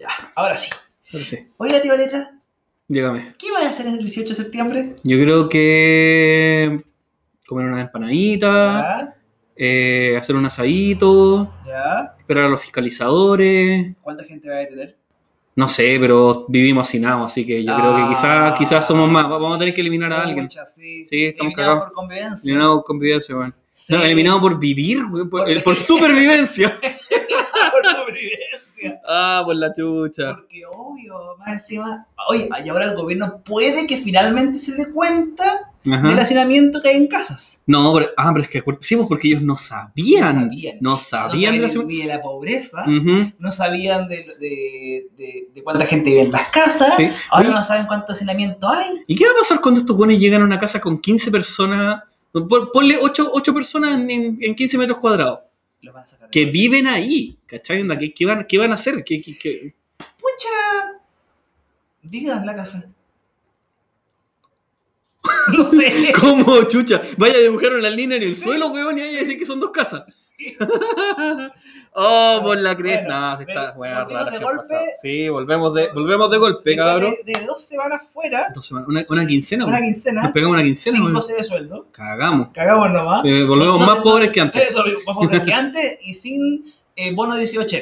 Ya, ahora sí. Ahora sí. Oiga, tío Letra, Dígame. ¿qué vas a hacer el 18 de septiembre? Yo creo que comer una empanadita, Ya, eh, hacer un asadito, ya. esperar a los fiscalizadores. ¿Cuánta gente va a detener? No sé, pero vivimos hacinados, así que yo creo que quizás Ah. quizás somos más. Vamos a tener que eliminar a alguien. Muchas, sí. Sí, estamos Eliminado cagados. por convivencia. Eliminado por convivencia, weón. Sí. No, eliminado por vivir, por, Por- eh, por supervivencia. Ah, por la chucha. Porque obvio, más encima, oye, y ahora el gobierno puede que finalmente se dé cuenta Ajá. del hacinamiento que hay en casas. No, pero, ah, pero es que sí, pues porque ellos no sabían. No sabían. No No sabían de la sabían ni de la pobreza, no sabían de, de, de- de cuánta gente vive en las casas, Sí. ahora Oye, no saben cuánto hacinamiento hay. ¿Y qué va a pasar cuando estos buenos llegan a una casa con 15 personas? Pon- Ponle 8, personas en, en 15 metros cuadrados. Lo van a sacar. Que viven ahí. ¿Cachai? ¿Qué, qué van, qué van a hacer? ¿Qué, qué- qué? Pucha, digan la casa. no sé. ¿Cómo, chucha? Vaya a dibujar una línea en el suelo, weón, y vaya a decir que son dos casas. Sí. oh, por la cresta. Bueno, sí raras de golpe. Sí, volvemos de, volvemos de golpe, cabrón. de, de dos semanas fuera, Dos semanas, Una, una quincena, una weón. Nos quincena, pegamos una quincena, sin weón. goce de sueldo. Cagamos. Cagamos nomás. Eh, volvemos No, más pobres que antes. Eso, más pobres que antes y sin eh, bono 18.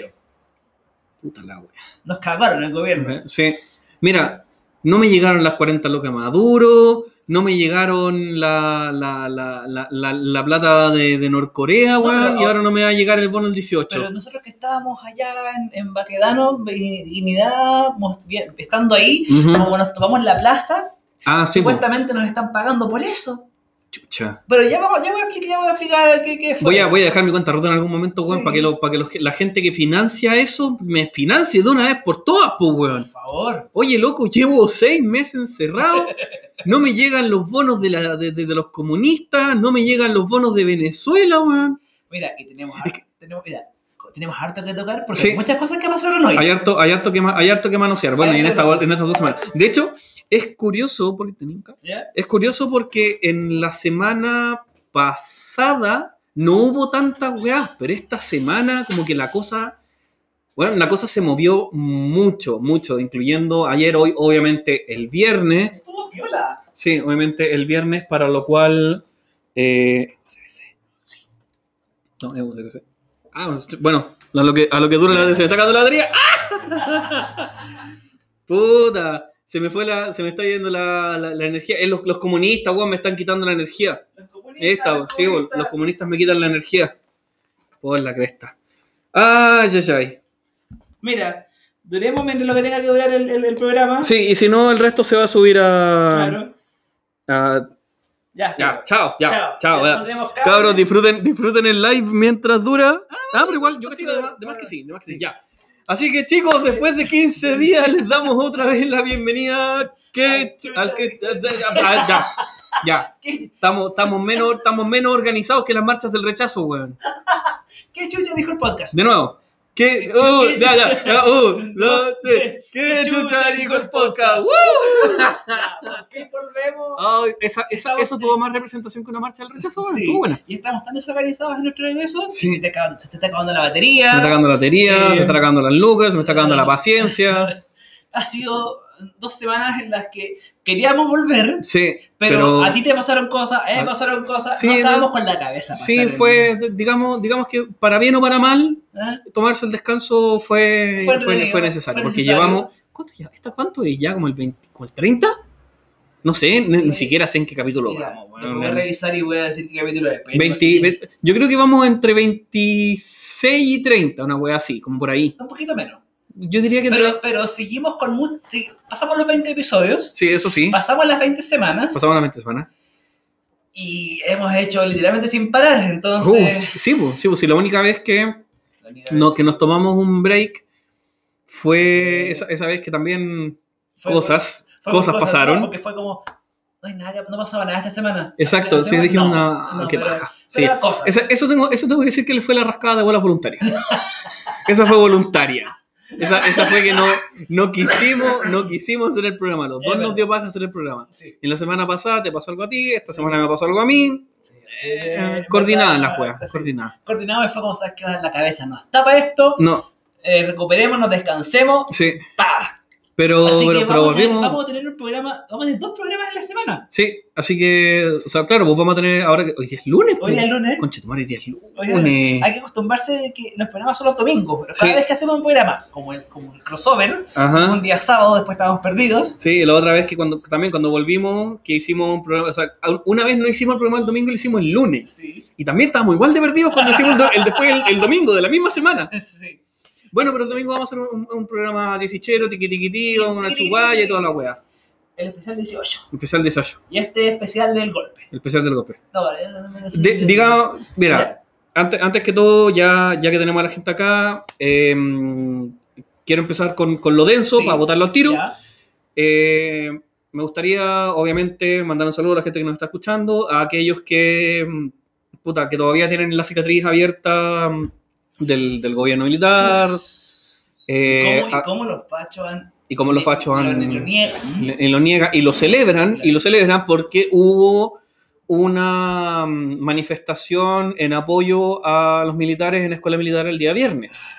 Puta la wea. Nos cagaron el gobierno. Sí. Mira, no me llegaron las 40 lucas Maduro, no me llegaron la, la, la, la, la, la plata de, de Norcorea, No, weón, y ahora no me va a llegar el bono del 18. Pero nosotros que estábamos allá en, en Baquedano, bien- estando ahí, como nos tomamos la plaza, Ah, sí, supuestamente nos están pagando por eso. Chucha. Pero ya, vamos, ya voy a explicar, ya voy a explicar qué, qué fue. Voy a, eso. voy a dejar mi cuenta rota en algún momento, weón, Sí. para que, lo, para que lo- la gente que financia eso me financie de una vez por todas, pues, weón. Por favor. Oye, loco, llevo seis meses encerrado, no me llegan los bonos de, la, de, de- de los comunistas, no me llegan los bonos de Venezuela, weón. Mira, y tenemos, har- tenemos, mira, tenemos harto que tocar porque Sí. hay muchas cosas que pasaron hoy. Hay harto, hay harto que, hay harto que manosear, bueno, y en, harto esta, en estas dos semanas. De hecho, es curioso, porque es curioso porque en la semana pasada no hubo tantas weas, pero esta semana como que la cosa, bueno, la cosa se movió mucho, mucho, incluyendo ayer, hoy, obviamente el viernes, Piola. sí, obviamente el viernes, para lo cual... Eh, Sí. no, es USB. Ah, bueno, a lo que, a lo que dura la se me está acabando la batería. ¡Ah! Puta, se me fue la, se me está yendo la, la- la energía. Eh, los, los comunistas, weón, me están quitando la energía. Los comunistas, Esta, los sí, weón, los comunistas me quitan la energía. Por la cresta. Ay, ay, ay. Mira, duremos mientras lo que tenga que durar el, el- el programa. Sí, y si no, el resto se va a subir a. Claro. a- Ya. ya, chao, ya, chao. Chao. ya. Ya cable. Cabros, disfruten, disfruten el live mientras dura. Ah, pero igual, yo que de más, de más que sí, de más que sí, sí. ya. Así que chicos, después de 15 días les damos otra vez la bienvenida. Que, al que- ya, ya, ya. ¿Qué, Estamos, estamos, menos, estamos menos organizados que las marchas del rechazo, weón. qué chucha dijo el podcast? De nuevo. ¿Qué? ¿Qué Uh, ya, ya. ya, Uh, qué dos, tres. ¿Qué qué chucha dijo el podcast? por fin volvemos. Ay, esa, esa, Estamos- eso tuvo más representación que una marcha del rechazo. Sí. Estuvo buena. Y estamos tan desorganizados en nuestro regreso Sí. se te, acaba- se te está acabando la batería. Se me está acabando la batería, Eh, se me está acabando las lucas, se me está acabando la paciencia. Ha sido dos semanas en las que queríamos volver, Sí, pero, pero, a ti te pasaron cosas, a mí me Ah. pasaron cosas, Sí, no estábamos no- con la cabeza. para sí fue, digamos, digamos que para bien o para mal, ¿eh? tomarse el descanso fue, Fue fue, entretenido, fue necesario. porque necesario. llevamos. ¿cuánto, ya, ¿Esto cuánto es ya? ¿Como el 20, como el 30? No sé, ni, ni siquiera sé en qué capítulo después weón. voy a revisar y voy a decir qué capítulo es. pero- 20 ve- yo creo que vamos entre 26 y 30, una wea así, como por ahí. Un poquito menos. Yo diría que Pero, pero seguimos con... mu- pasamos los 20 episodios, Sí, eso sí. pasamos las 20 semanas Pasamos las 20 semanas. y hemos hecho literalmente sin parar. Uh, Entonces... sí, pues, sí, pues, sí, la única vez que, única no, vez- que nos tomamos un break fue esa, esa vez que también fue- cosas, fue cosas no, pasaron. porque fue como... No, hay nada, no pasaba nada esta semana. Exacto, La sí, semana- dijimos no, una. no, qué pero- paja. Sí. cosas. Esa- eso, tengo, eso tengo que decir que le fue la rascada de bolas voluntaria. esa fue voluntaria. Esa, esa fue que no, no quisimos, no quisimos hacer el programa. Los Es dos nos dio paja hacer el programa. Sí, Y la semana pasada te pasó algo a ti, esta semana me pasó algo a mí. sí, sí, coordinadas verdad, las juegas, sí. coordinadas. Coordinado y fue como, ¿sabes qué? La cabeza no está para esto. No, eh, recuperémonos, descansemos, Sí, ¡pa! Pero, Así pero, que pero vamos, a tener, volvimos. vamos a tener un programa, vamos a tener dos programas en la semana. Sí, así que, o sea, claro, pues vamos a tener ahora que hoy día es lunes. Hoy pues. es lunes. Conchetumare, hoy día es lunes. Hay que acostumbrarse de que los programas son los domingos, pero cada Sí. vez que hacemos un programa, como el, como el crossover, Ajá. un día sábado, después estábamos perdidos. Sí, la otra vez que cuando también cuando volvimos, que hicimos un programa, o sea, una vez no hicimos el programa el domingo, lo hicimos el lunes. Sí. Y también estábamos igual de perdidos cuando hicimos el después el, el domingo de la misma semana. sí. Bueno, pero el domingo vamos a hacer un, un programa diecichero, tiqui tiqui ti, vamos a una chuguaya y toda la wea. El especial 18. Especial de Sasho, Y este especial del golpe. el especial del golpe. No, eh, sí. De- diga, mira, antes, antes que todo, ya, ya que tenemos a la gente acá, eh, quiero empezar con, con lo denso Sí. para botarlo al tiro. Eh, me gustaría, obviamente, mandar un saludo a la gente que nos está escuchando, a aquellos que, mm, puta, que todavía tienen la cicatriz abierta mm, del, del gobierno militar. eh, ¿Cómo, a- y cómo los fachos han. y cómo los fachos lo- han- Lo, niegan. le- y lo niegan y lo celebran y lo celebran porque hubo una mm, manifestación en apoyo a los militares en la escuela militar el día viernes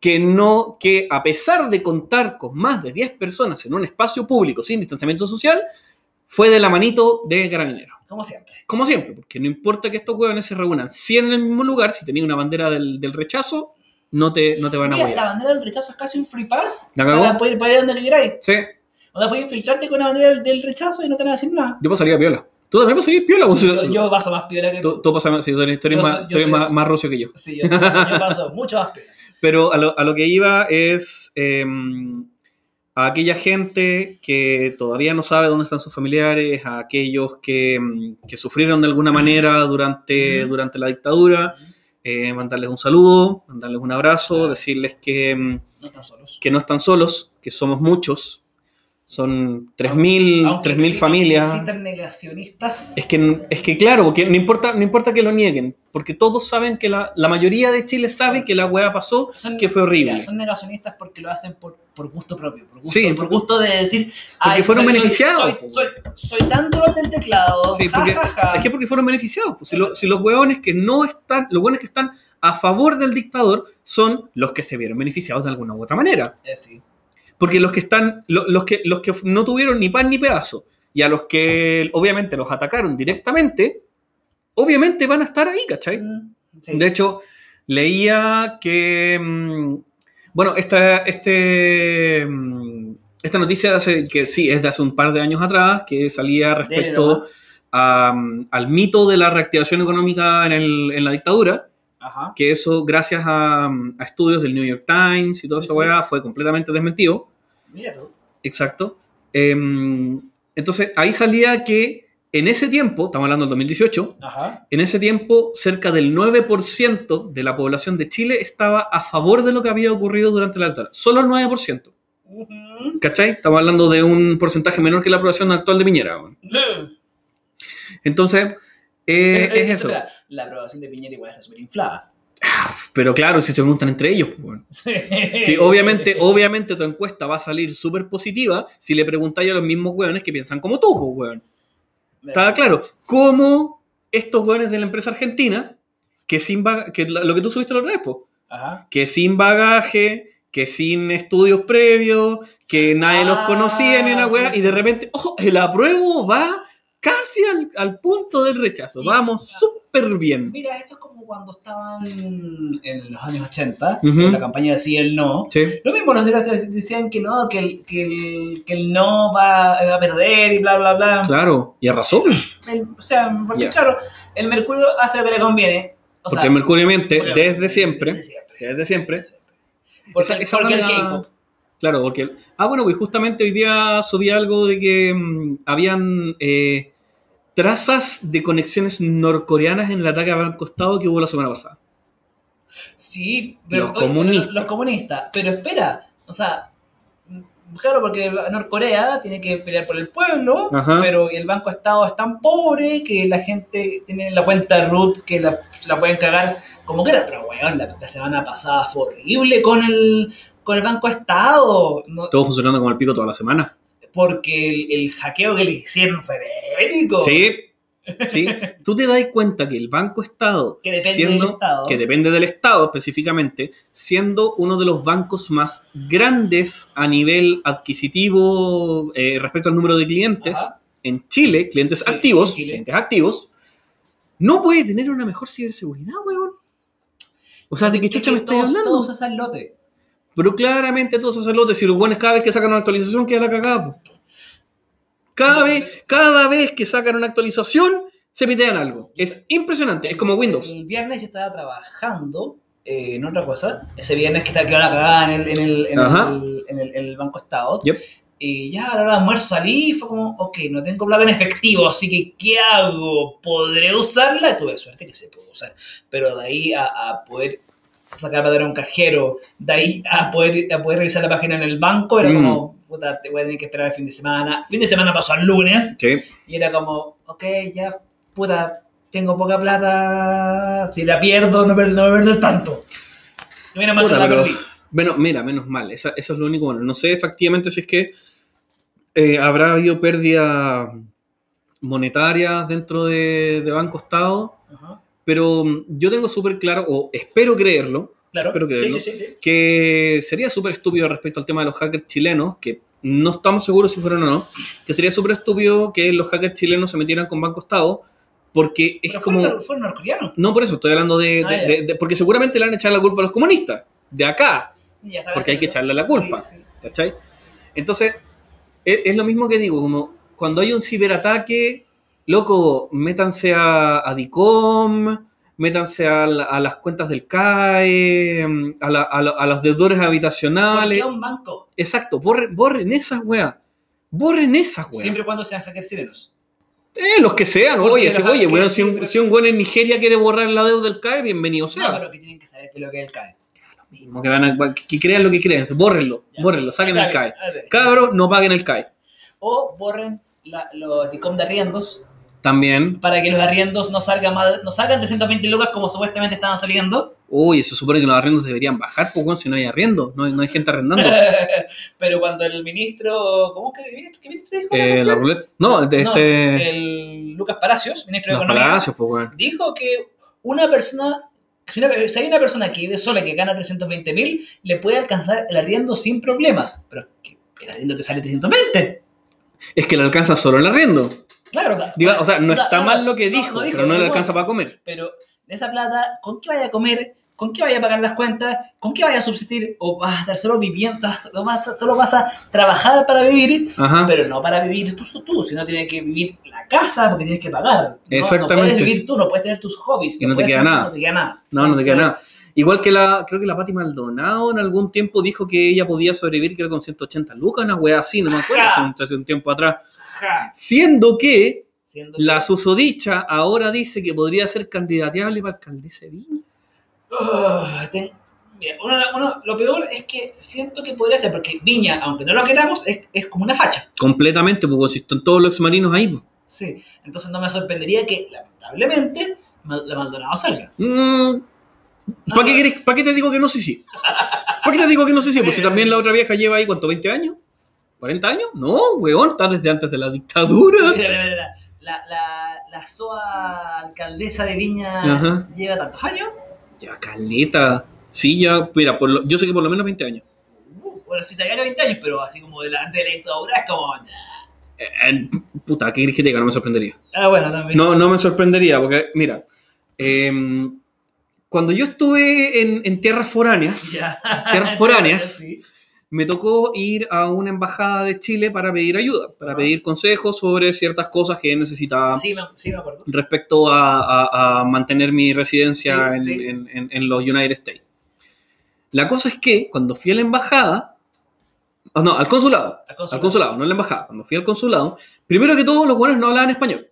que no que a pesar de contar con más de 10 personas en un espacio público sin distanciamiento social fue de la manito de carabineros Como siempre. como siempre porque no importa que estos hueones se reúnan 100 en el mismo lugar si tenía una bandera del, del rechazo no te, no te van a Mira, la apoyar bandera del rechazo es casi un free pass ¿La cagó? para poder, para ir donde queráis. sí O sea, puedes infiltrarte con la bandera del, del rechazo y no te van a decir nada. yo pasaría piola tú también pasarías piola vos? Yo, yo paso más piola que Tú, tú. pasas, sí, eres, tú eres Yo más, soy- tú eres soy- más, más rucio que yo. Sí, yo paso, yo paso mucho más piola. Pero a lo, a lo que iba es eh, a aquella gente que todavía no sabe dónde están sus familiares, a aquellos que, mm, que sufrieron de alguna manera durante, durante la dictadura, eh, mandarles un saludo, mandarles un abrazo, decirles que, mm, No están solos. que no están solos, que somos muchos, son 3.000 Aunque 3.000 exi- familias. Existan negacionistas. Es que, es que claro, porque no importa, no importa que lo nieguen, porque todos saben que la, la mayoría de Chile sabe que la weá pasó, Son- que fue horrible. mira, son negacionistas porque lo hacen por, por gusto propio. Por gusto, Sí, por gusto de decir. porque fueron soy- beneficiados, Soy, soy, soy tan duro del teclado. Sí, porque- ja, ja. Es que porque fueron beneficiados. pues, si, lo- si los hueones que no están, los hueones que están a favor del dictador son los que se vieron beneficiados de alguna u otra manera. Eh, sí. Porque los que están, lo- los que, los que no tuvieron ni pan ni pedazo, y a los que obviamente los atacaron directamente, obviamente van a estar ahí, ¿cachai? Mm, sí. De hecho, leía que. mm, bueno, esta, este, mm, esta noticia de hace, que sí, es de hace un par de años atrás, que salía respecto a, al mito de la reactivación económica en, el- en la dictadura, Ajá. que eso, gracias a, a estudios del New York Times y toda Sí, esa sí. weá, fue completamente desmentido. Mira tú. Exacto. Em, entonces, ahí salía que en ese tiempo, estamos hablando del 2018, Ajá. en ese tiempo, cerca del 9% de la población de Chile estaba a favor de lo que había ocurrido durante la dictadura. Solo el 9%. Ujú. ¿Cachai? Estamos hablando de un porcentaje menor que la aprobación actual de Piñera. Entonces, eh, es eso. La aprobación de Piñera igual está súper inflada. Pero claro, si se preguntan entre ellos, pues, weón. Sí, obviamente, obviamente tu encuesta va a salir súper positiva si le preguntáis a los mismos weones que piensan como tú, pues, weón. Está claro. ¿Cómo estos weones de la empresa argentina, que sin que lo que tú subiste la otra vez, po, Ajá. que sin bagaje, que sin estudios previos, que nadie los Ah, conocía ni una sí, wea, sí. y de repente, oh, el apruebo va casi al, al punto del rechazo. Vamos súper bien. Mira, esto es como cuando estaban en los años 80, Ujú. en la campaña de sí el no. Sí. Lo mismo los directores decían que no, que el, que el, que el no va, va a perder y bla, bla, bla. Claro, y arrasó. El- o sea, porque claro, el Mercurio hace lo que le conviene. O Porque sea, el Mercurio miente porque- desde siempre. Desde siempre. Desde siempre. desde siempre. Porque, Esa- esa porque el K-pop. Claro, porque. Ah, bueno, pues justamente hoy día subí algo de que mm, habían eh, trazas de conexiones norcoreanas en el ataque a Banco Estado que hubo la semana pasada. Sí, pero Los oye, comunistas. Los, los comunistas. Pero espera, o sea, claro, porque Norcorea tiene que pelear por el pueblo, Ajá. pero el Banco Estado es tan pobre que la gente tiene la cuenta root que la, pueden cagar como quieran. Pero, weón, la, la semana pasada fue horrible con el, con el Banco Estado. No- Todo funcionando como el pico toda la semana. Porque el, el hackeo que le hicieron fue bélico. Sí, ¿sí? tú te das cuenta que el Banco Estado, Que depende siendo, del Estado. que depende del Estado específicamente, siendo uno de los bancos más grandes a nivel adquisitivo eh, respecto al número de clientes Ajá. en Chile, clientes Sí, activos, Chile. clientes activos, no puede tener una mejor ciberseguridad, weón. O sea, ¿de qué chucha me todos, hablando? todos hacen lote. Pero claramente todos esos lotes, si los buenos cada vez que sacan una actualización queda la cagada. Cada vez, cada vez que sacan una actualización, se pitean algo. Es impresionante, es como Windows. El viernes yo estaba trabajando eh, en otra cosa. Ese viernes que estaba quedó la cagada en el, en el, en el, en el- en el Banco Estado. Yep. Y ya a la hora de almuerzo salí y fue como, ok, no tengo plata en efectivo, así que ¿qué hago? ¿Podré usarla? Tuve suerte que se pudo usar. Pero de ahí a, a poder sacar plata en un cajero, de ahí a poder, a poder revisar la página en el banco, era Mm. como, puta, te voy a tener que esperar el fin de semana. Fin de semana pasó al lunes. Sí. Y era como, ok, ya, puta, tengo poca plata, si la pierdo no, per- no voy a perder tanto. Menos mal Puta, pero-. Bueno, mira, menos mal. Esa- eso es lo único bueno. No sé efectivamente si es que eh, habrá habido pérdidas monetarias dentro de, de Banco Estado, Ajá. Pero mm, yo tengo súper claro, o espero creerlo, Claro, Espero que sí, no. sí, sí, sí. que sería súper estúpido respecto al tema de los hackers chilenos, que no estamos seguros si fueron o no, que sería súper estúpido que los hackers chilenos se metieran con Banco Estado, porque es Pero como... fueron, fueron norcoreanos. No por eso, estoy hablando de, Ah, de- de- de- Porque seguramente le van a echar la culpa a los comunistas, de acá, ya porque hay que echarle la culpa. ¿cachai? Entonces, es, es lo mismo que digo, como cuando hay un ciberataque, loco, métanse a, a DICOM, métanse a, la- a las cuentas del CAE, a, la- a la- los deudores ¿Por habitacionales. un banco? Exacto, borren, borren esas weas. Borren esas weas. Siempre y cuando sean hackers chilenos. Eh, los que sean, Porque oye, si, oye, bueno, si un, si un buen en Nigeria quiere borrar la deuda del CAE, bienvenido sea. No, pero que tienen que saber que es lo que es el CAE. Mismo que, van a- que- crean lo que crean, bórrenlo, Ya. bórrenlo, saquen el CAE. Cabros, no paguen el CAE. O borren la- los DICOM de arriendos También, para que los arriendos no salgan más, no salgan 320 lucas como supuestamente estaban saliendo. uy, se supone que los arriendos deberían bajar, pues bueno, si no hay arriendo, no hay, no hay gente arrendando. Pero cuando el ministro, ¿cómo que? ¿Qué ministro dijo? Eh, la ruleta. No, de No, este. el Lucas Palacios, ministro de los Economía, palacios, pues bueno. dijo que una persona, si, una- si hay una persona que vive sola que gana 320 mil, le puede alcanzar el arriendo sin problemas. Pero es que el arriendo te sale 320. Es que le alcanza solo el arriendo. Claro, o sea, Diga, o sea, no está mal lo que no, dijo, no dijo, pero no le alcanza para comer. Pero esa plata, ¿con qué vaya a comer? ¿Con qué vaya a pagar las cuentas? ¿Con qué vaya a subsistir? ¿O vas a estar solo viviendo? Solo vas a, solo vas a trabajar para vivir? Ajá. Pero no para vivir tú, tú, sino tienes que vivir la casa porque tienes que pagar. No, Exactamente. No puedes vivir tú, no puedes tener tus hobbies. Y no te queda tener- nada. No te queda nada. No, no te queda Entonces, nada. Igual que la, creo que la Pati Maldonado en algún tiempo dijo que ella podía sobrevivir, creo con 180 lucas, una wea así, no me acuerdo, hace un, hace un tiempo atrás. Siendo que siendo la que- susodicha ahora dice que podría ser candidateable para alcaldesa de Viña. Ugh, ten- mira, uno- uno- lo peor es que siento que podría ser, porque Viña, aunque no lo queramos, es, es como una facha. Completamente, porque si están todos los exmarinos ahí. pues. Sí, entonces no me sorprendería que, lamentablemente, la Maldonado salga. Mm, ¿Para qué, querés- pa' qué te digo que no sé si? ¿Para qué te digo que no sé si? Pues si también la otra vieja lleva ahí, ¿cuánto? ¿20 años? ¿40 años? No, weón, está desde antes de la dictadura. La, la, la SOA alcaldesa de Viña Ajá. lleva tantos años. Ya, caleta. Sí, ya, mira, por lo- yo sé que por lo menos 20 años. Uh, bueno, sí, se 20 años, pero así como de la, antes de la dictadura es como. nah. Eh, puta, ¿qué querés que te diga? No me sorprendería. Ah, bueno, también. No, no me sorprendería, porque, mira, em, cuando yo estuve en, en tierras foráneas. Tierras foráneas. Sí. Me tocó ir a una embajada de Chile para pedir ayuda, para Ah. pedir consejos sobre ciertas cosas que necesitaba Sí, me, sí, me acuerdo. respecto a, a- a mantener mi residencia Sí, en, sí. en- en- en los United States. La cosa es que cuando fui a la embajada, oh, no, al consulado, Al consulado. al consulado, no a la embajada, cuando fui al consulado, primero que todo los buenos no hablaban español,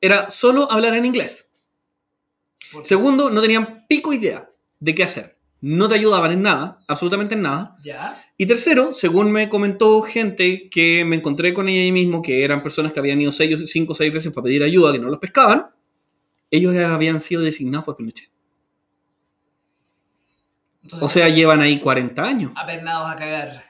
era solo hablar en inglés. Segundo, no tenían pico idea de qué hacer. No te ayudaban en nada, absolutamente en nada. ¿Ya? Y tercero, según me comentó gente que me encontré con ella ahí mismo, que eran personas que habían ido seis, o- cinco o seis veces para pedir ayuda, que no los pescaban, ellos ya habían sido designados por Pinochet. Entonces, O sea, llevan ahí 40 años. apernados a cagar.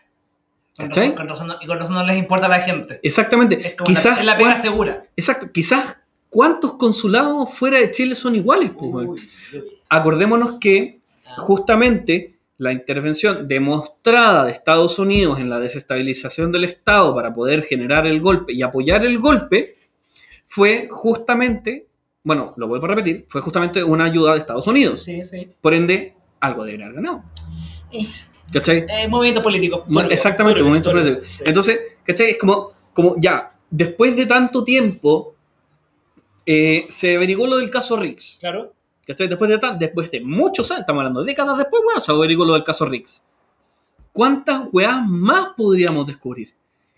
Con razón, con razón y con razón no les importa a la gente. Exactamente. Es como quizás, la, es la pega segura. exacto, quizás cuántos consulados fuera de Chile son iguales, pues, weón? Uy, uy. Acordémonos que justamente la intervención demostrada de Estados Unidos en la desestabilización del Estado para poder generar el golpe y apoyar el golpe fue justamente, bueno, lo vuelvo a repetir, fue justamente una ayuda de Estados Unidos. Sí, sí. Por ende, algo debería haber ganado. Es- ¿Cachai? eh, movimiento político. Exactamente, turbio, político. sí. Entonces, ¿cachai? Es como, como ya, después de tanto tiempo, eh, se averiguó lo del caso Riggs. Claro. ¿Cachai? Después de, después de muchos años, estamos hablando de décadas después, bueno, se averiguó lo del caso Riggs. ¿Cuántas weas más podríamos descubrir?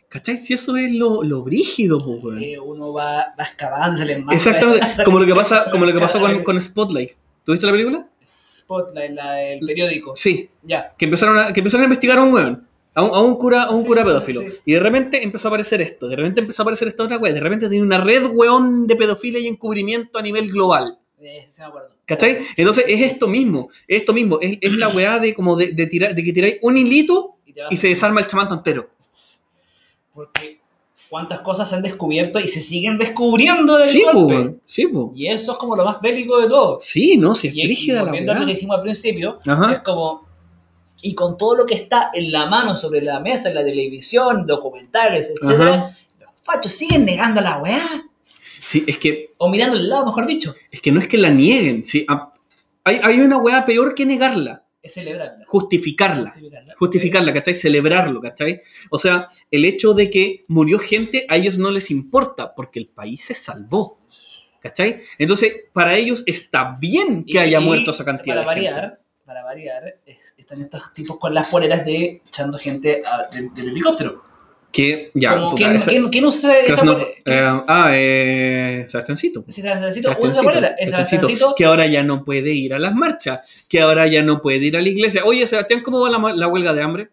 ¿Cachai? Si eso es lo, lo brígido, weón. Eh, uno va, va excavando, se le manda. Exactamente, como lo que pasa, como lo que pasó con, con Spotlight. ¿Tuviste la película? Spotlight, la del periódico. Sí, Ya. que empezaron a, que empezaron a investigar a un weón, a un, a un cura, a un Sí, cura pedófilo. sí. Y de repente empezó a aparecer esto, de repente empezó a aparecer esta otra wea, de repente tiene una red weón de pedofilia y encubrimiento a nivel global. Eh, sí me acuerdo. ¿Cachai? Entonces es esto mismo, es esto mismo, es, es la weá de como de, de tirar, de que tiráis un hilito Y, y se desarma el chamanto entero. Porque cuántas cosas se han descubierto y se siguen descubriendo del Sí, po, golpe. weón, sí, po. Y eso es como lo más bélico de todo. Sí, no, si es Y, la volviendo a lo que dijimos al principio, Ajá. es como. Y con todo lo que está en la mano, sobre la mesa, en la televisión, documentales, etcétera, los fachos siguen negando la weá. Sí, es que, O mirando el lado, mejor dicho. es que no es que la nieguen, sí. Hay, hay una weá peor que negarla, Es celebrarla. justificarla. Justificarla. justificarla, ¿cachai? Celebrarlo, ¿cachai? O sea, el hecho de que murió gente a ellos no les importa porque el país se salvó, ¿cachai? Entonces, para ellos está bien que Y- haya muerto esa cantidad para de gente. variar, Para variar, es- están estos tipos con las poleras de echando gente a- del helicóptero. Que, ya, Como, puta, ¿quién, esa- quién- quién usa esa no- eh, ah, eh. Sí, Sebastiancito, usa. Es Sebastiancito. que ahora ya no puede ir a las marchas, que ahora ya no puede ir a la iglesia. Oye, Sebastián, ¿cómo va la, la huelga de hambre?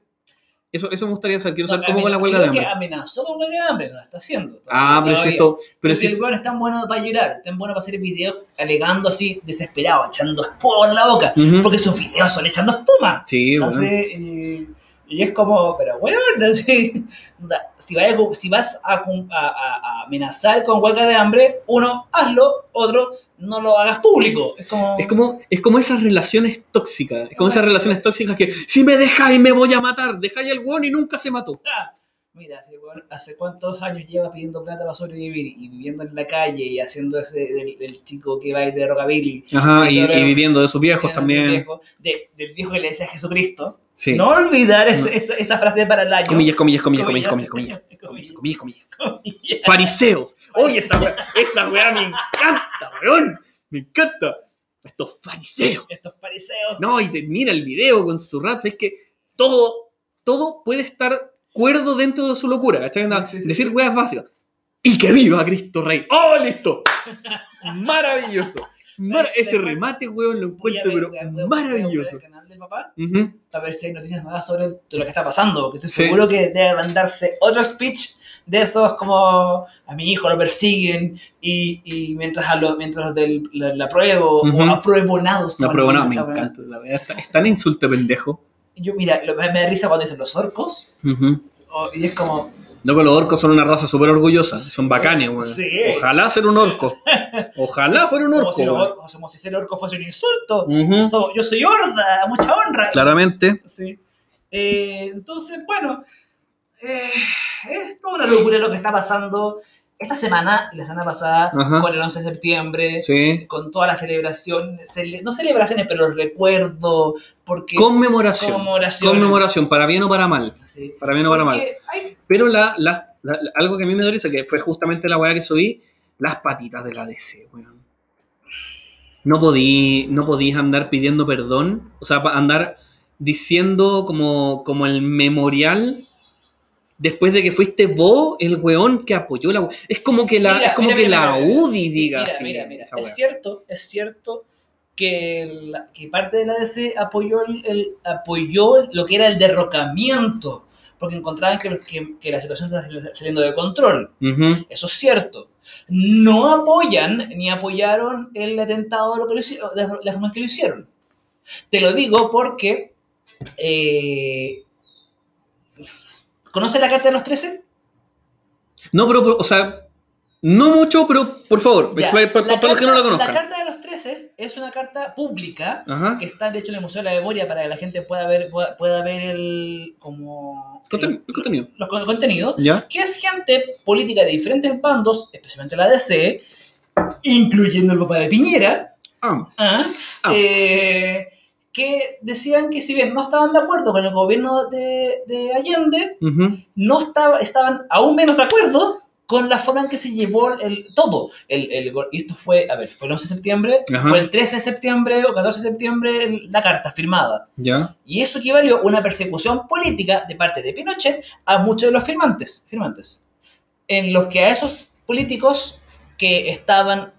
Eso, eso me gustaría saber. Quiero saber cómo va la huelga de Creo que hambre. amenazó con huelga de hambre, no la está haciendo. Ah, pero todavía. esto. Pero si el weón es tan bueno para llorar, es tan bueno para hacer videos alegando así, desesperado, echando espuma en la boca. Porque sus videos son echando espuma. Sí, bueno. Así, y, es como, pero weón, da- si, a- si vas a, a- a- amenazar con huelga de hambre, uno, hazlo, otro, no lo hagas público. Es como... Es como, es como esas relaciones tóxicas. Es como esas relaciones tóxicas que si me dejáis me voy a matar. Dejáis al weón y nunca se mató. Ah, Mira, si weón hace cuántos años lleva pidiendo plata para sobrevivir y viviendo en la calle y haciendo ese del, del chico que va a ir de rockabilly. Ajá, y, Y y viviendo de sus viejos también. viejo, de- del viejo que le decía a Jesucristo. Sí. No olvidar No. Esa, esa frase para el año. Comillas, comillas, comillas, comillas, comillas, comillas. Comillas, comillas, comillas. Fariseos. Oye, esa weá, esa weá me encanta, weón. Me encanta. Estos fariseos. Estos fariseos. No, y te mira el video con su raza. Es que todo, todo puede estar cuerdo dentro de su locura. ¿cachai? Sí, sí, Decir weas básicas. Y que viva Cristo Rey. ¡Oh, listo! Maravilloso. Ese remate, weón, lo encuentro, pero voy a- voy a buscar maravilloso. el canal del papá Ujú. para ver si hay noticias nuevas sobre lo que está pasando, porque estoy Sí. seguro que debe mandarse otro speech de esos como a mi hijo lo persiguen y, y mientras a los mientras del la, la apruebo Ujú. o apruebonados. Me encanta. La verdad, es tan insulto pendejo. Yo, mira, lo- me, me da risa cuando dicen los orcos o- y es como, No, que los orcos son una raza súper orgullosa. Son bacanes, weón. Sí. Ojalá ser un orco. Ojalá si- fuera un como orco. si, los weón. orcos- como si ser orco fuese un insulto. So- yo soy horda, mucha honra. Claramente. Sí. Eh, entonces, bueno, eh, es toda una locura lo que está pasando esta semana, la semana pasada, Ajá. con el 11 de septiembre, Sí. con toda la celebración, cele- no celebraciones, pero recuerdo, porque... Conmemoración. Conmemoración. Conmemoración, para bien o para mal. Sí. Para bien o para mal. Hay- Pero la, la- algo que a mí me dio risa, que fue justamente la weá que subí, las patitas de la DC, weón. No podí, no podís andar pidiendo perdón, o sea, andar diciendo como, como el memorial después de que fuiste vos el weón que apoyó la. Es como que la, Mira, es como mira, que mira, la. UDI Sí, diga mira, así. mira, mira, es cierto, es cierto que, la- que parte de la DC apoyó, el, el- apoyó lo que era el derrocamiento, porque encontraban que, los- que, que la situación estaba saliendo de control. Eso es cierto. No apoyan ni apoyaron el atentado lo que lo hicieron, la forma en que lo hicieron. Te lo digo porque eh, ¿Conoces la carta de los 13? No, pero, pero, o sea, no mucho, pero por favor, Ya, para, los que no la conozcan. La carta de los 13 es una carta pública Ajá. que está de hecho en el Museo de la Memoria para que la gente pueda ver, pueda, pueda ver el como Conten- el- el contenido. los con- contenido, ¿Ya? que es gente política de diferentes bandos, especialmente la DC, incluyendo el papá de Piñera, Ah, ¿ah? Ah. Eh, que decían que si bien no estaban de acuerdo con el gobierno de, de Allende, no estaba, estaban aún menos de acuerdo con la forma en que se llevó el, todo. El, el y esto fue, a ver, fue el 11 de septiembre, Ajá. fue el 13 de septiembre o 14 de septiembre la carta firmada. ya. Y eso equivalió a una persecución política de parte de Pinochet a muchos de los firmantes, firmantes. En los que a esos políticos que estaban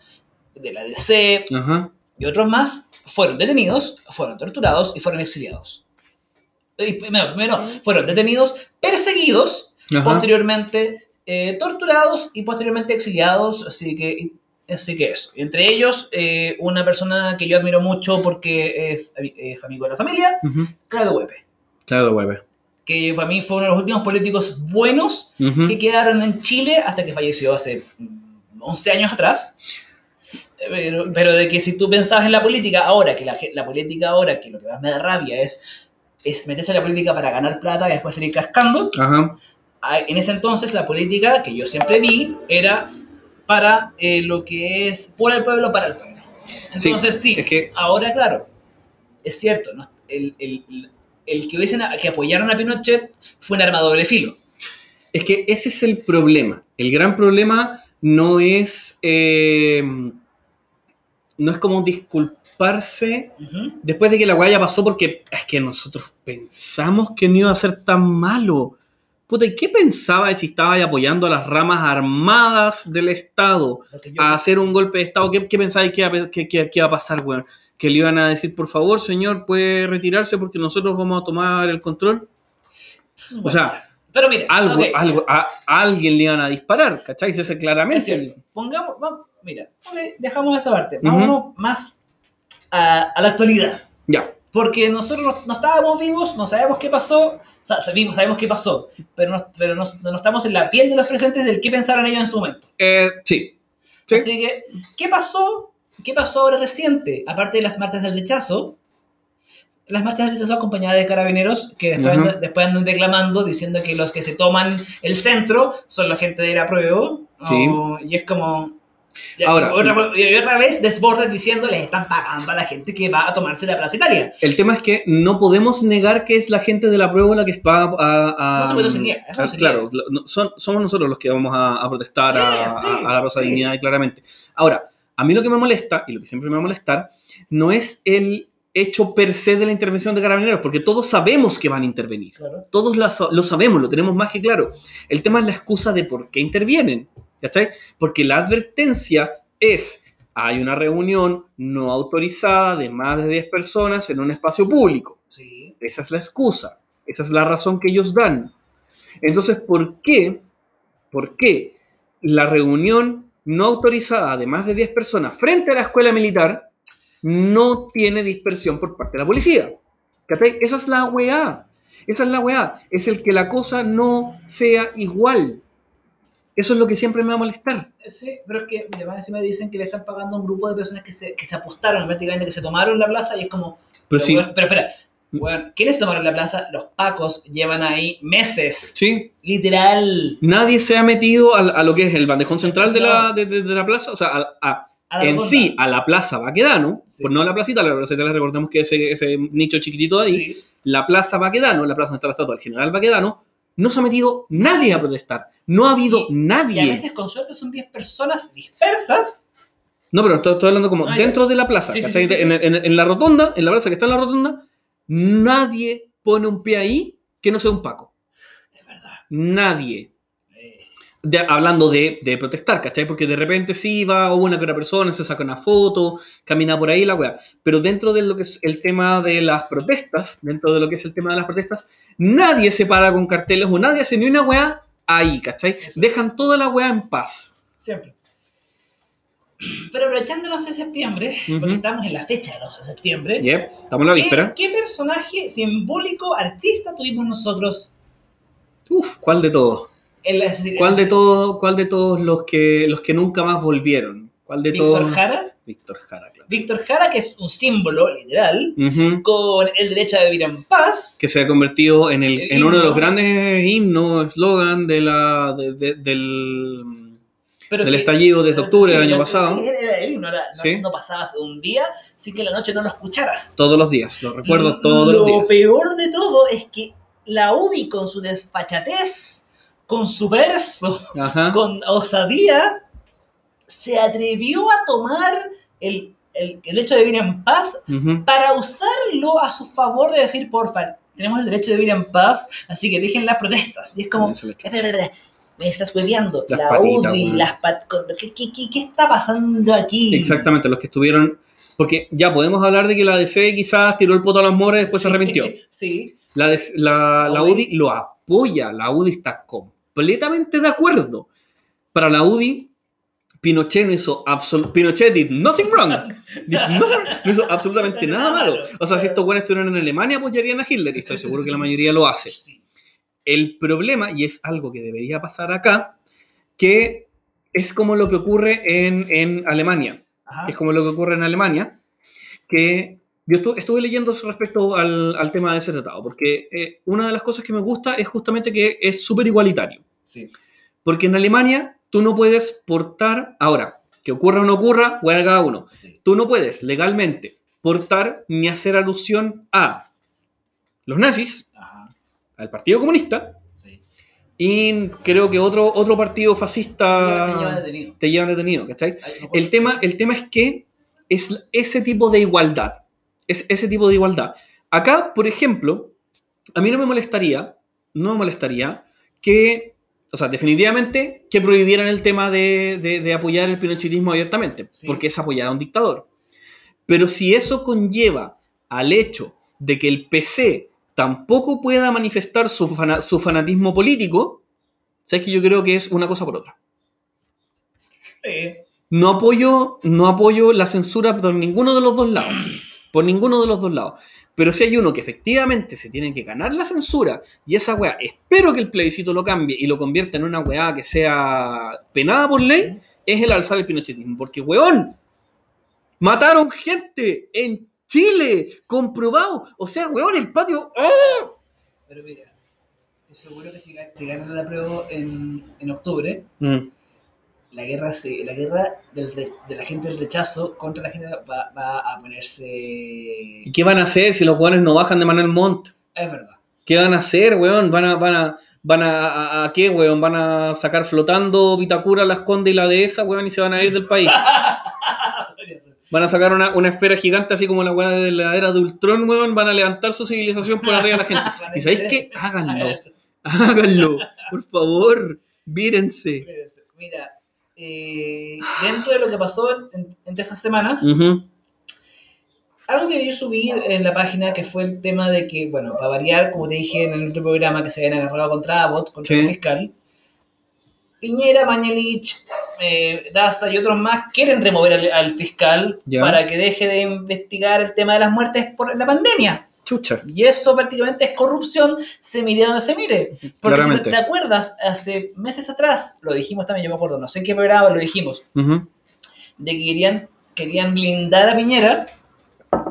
de la DC Ajá. y otros más fueron detenidos, fueron torturados y fueron exiliados. Y primero, primero fueron detenidos, perseguidos, Ajá. posteriormente eh, torturados y posteriormente exiliados, así que, así que eso. Y entre ellos, eh, una persona que yo admiro mucho porque es, es amigo de la familia. Claudio Huepe, Claro, hueve. que para mí fue uno de los últimos políticos buenos que quedaron en Chile hasta que falleció hace mm, 11 años atrás. Pero, pero de que si tú pensabas en la política ahora, que la, la política ahora, que lo que más me da rabia es, es meterse en la política para ganar plata y después salir cascando, Ajá. ah, en ese entonces la política que yo siempre vi era para eh, lo que es por el pueblo, para el pueblo. Entonces sí, es que- ahora claro, es cierto, ¿no? el, el, el que, hubiesen, que apoyaron a Pinochet fue un arma de doble filo. Es que ese es el problema. El gran problema no es. eh, no es como disculparse después de que la guaya pasó, porque es que nosotros pensamos que no iba a ser tan malo. Puta, ¿y qué pensaba si estaba apoyando a las ramas armadas del Estado yo- a hacer un golpe de Estado? ¿Qué, qué pensabais que iba, a- que- que- que iba a pasar, weón? Que le iban a decir, por favor, señor, puede retirarse porque nosotros vamos a tomar el control. O sea, Pero mire, algo, algo, a, a alguien le iban a disparar, ¿cachai? Ese es es claramente. Pongamos, vamos, mira, dejamos esa parte. Vámonos más a, a la actualidad. Ya. Porque nosotros no, no estábamos vivos, no sabemos qué pasó, o sea, sabemos, sabemos qué pasó, pero, no, pero no, no estamos en la piel de los presentes del qué pensaron ellos en su momento. Eh, sí. Sí. Así que, ¿qué pasó? ¿Qué pasó ahora reciente? Aparte de las marchas del rechazo, las marchas del rechazo acompañadas de carabineros que después, Ujú. andan, después andan reclamando diciendo que los que se toman el centro son la gente de la prueba. Sí. y es como... y- Ahora- otra, y otra vez desbordes diciendo les están pagando a la gente que va a tomarse la Plaza Italia. El tema es que no podemos negar que es la gente de la prueba la que está a... a- No se puede, no se claro, son- somos nosotros los que vamos a, a protestar Sí, a la Plaza sí. Dignidad, claramente. Ahora, a mí lo que me molesta, y lo que siempre me va a molestar, no es el hecho per se de la intervención de carabineros, porque todos sabemos que van a intervenir. Claro. Todos lo sabemos, lo tenemos más que claro. El tema es la excusa de por qué intervienen. ¿Cachai? Porque la advertencia es, hay una reunión no autorizada de más de 10 personas en un espacio público. Sí. Esa es la excusa. Esa es la razón que ellos dan. Entonces, ¿por qué? ¿Por qué la reunión no autorizada de más de 10 personas frente a la escuela militar no tiene dispersión por parte de la policía? ¿Cachai? Esa es la weá. Esa es la weá. Es el que la cosa no sea igual. Eso es lo que siempre me va a molestar. Sí, pero es que mira, más encima dicen que le están pagando a un grupo de personas que se, que se apostaron, prácticamente que se tomaron la plaza y es como... Pero Pero, sí, bueno, pero espera, bueno, ¿quiénes tomaron la plaza? Los pacos llevan ahí meses, sí, literal. nadie se ha metido a, a lo que es el bandejón central de, la, de, de- de la plaza, o sea, a- en rotonda. sí a la plaza Baquedano, Sí. pues no a la placita, la placita le recordemos que ese, Sí. ese nicho chiquitito de ahí, Sí. la plaza Baquedano, la plaza donde está la estatua del general Baquedano, no se ha metido nadie a protestar, no ha habido Y- nadie. Y a veces con suerte son 10 personas dispersas. No, pero estoy, estoy hablando como dentro de la plaza, en- en la rotonda, en la plaza que está en la rotonda, nadie pone un pie ahí que no sea un Paco. Es verdad. Nadie. De- hablando de, de protestar, ¿cachai? Porque de repente sí va una que otra persona, se saca una foto, camina por ahí la weá. Pero dentro de lo que es el tema de las protestas, dentro de lo que es el tema de las protestas, nadie se para con carteles o nadie hace ni una weá ahí, ¿cachai? Eso. Dejan toda la weá en paz. siempre. Pero aprovechándonos de septiembre, porque estamos en la fecha del 11 de septiembre, Yep, estamos en la ¿qué, víspera. qué personaje simbólico, artista tuvimos nosotros Uf, ¿cuál de todos? ¿Cuál de todos, cuál de todos los que los que nunca más volvieron? ¿Cuál de Víctor todos? Jara. Víctor Jara, claro. Víctor Jara, que es un símbolo literal, Ujú. con el derecho a vivir en paz. Que se ha convertido en, el, El en uno de los grandes himnos, eslogan de la, de- de- del, Pero del que- estallido desde octubre del Sí, año era- pasado. Sí, era el himno, era- no, Sí. no pasabas un día sin que la noche no lo escucharas. Todos los días, lo recuerdo todos Lo los días. peor de todo es que la UDI con su desfachatez, con su verso, Ajá. con osadía, se atrevió a tomar el, el, el hecho de vivir en paz para usarlo a su favor de decir, porfa, tenemos el derecho de vivir en paz, así que dejen las protestas. Y es como, me estás hueveando. Las la patitas, UDI, las pat con- ¿qué, qué, qué, qué está pasando aquí? Exactamente, los que estuvieron. Porque ya podemos hablar de que la DC quizás tiró el poto a las moras y después se arrepintió. Sí, La, la, la UDI. Lo apoya, la UDI está completamente de acuerdo. Para la UDI, Pinochet no hizo Pinochet did nothing wrong. Did nothing- no hizo absolutamente nada malo. O sea, si estos buenos estuvieran en Alemania, apoyarían a Hitler. Y estoy seguro que la mayoría lo hace. El problema, y es algo que debería pasar acá, que es como lo que ocurre en, en Alemania. Ajá. Es como lo que ocurre en Alemania, que yo estu- estuve leyendo respecto al, al tema de ese tratado, porque eh, una de las cosas que me gusta es justamente que es súper igualitario. Sí. Porque en Alemania tú no puedes portar, ahora, que ocurra o no ocurra, de cada uno, sí. tú no puedes legalmente portar ni hacer alusión a los nazis, Ajá. al Partido Comunista, Sí. y creo que otro, otro partido fascista Te lleva detenido. te llevan detenido, ¿cachai? Ay, no El tema, el tema es que es ese tipo de igualdad. Es ese tipo de igualdad. Acá, por ejemplo, a mí no me molestaría, no me molestaría que, o sea, definitivamente que prohibieran el tema de, de- de apoyar el pinochetismo abiertamente, Sí. porque es apoyar a un dictador. Pero si eso conlleva al hecho de que el PC tampoco pueda manifestar su, fana- su fanatismo político, sabes que yo creo que es una cosa por otra. Sí. No apoyo, no apoyo la censura por ninguno de los dos lados. Por ninguno de los dos lados. Pero si hay uno que efectivamente se tiene que ganar la censura y esa weá, espero que el plebiscito lo cambie y lo convierta en una weá que sea penada por ley, es el alzar el pinochetismo. Porque, weón, mataron gente en Chile, comprobado. O sea, weón, el patio... ¡ah! Pero mira, estoy seguro que si, gan- si ganan la prueba en, en octubre, Mm. La guerra, se, la guerra del re- de la gente del rechazo contra la gente va, va a ponerse... ¿Y qué van a hacer si los weones no bajan de Manuel Montt? Es verdad. ¿Qué van a hacer, weón? ¿Van a, van a, van a, a- a qué, weón? ¿Van a sacar flotando Vitacura, la Esconde y la Dehesa, weón? Y se van a ir del país. Van a sacar una, una esfera gigante así como la weá de la era de Ultron, weón. Van a levantar su civilización por arriba de la gente. ¿Y sabéis qué? Háganlo. Háganlo. Por favor. Vírense. Mira, eh, dentro de lo que pasó en- entre estas semanas, algo que yo subí en la página que fue el tema de que, bueno, para variar, como te dije en el otro programa, que se habían agarrado contra Abbott, contra el fiscal, Piñera, Mañalich, eh, Daza y otros más quieren remover al, al fiscal para que deje de investigar el tema de las muertes por la pandemia. Chucha. Y eso prácticamente es corrupción, se mire donde se mire. Porque si Claramente. te acuerdas, hace meses atrás, lo dijimos también, yo me acuerdo, no sé en qué programa lo dijimos, de que querían, querían blindar a Piñera,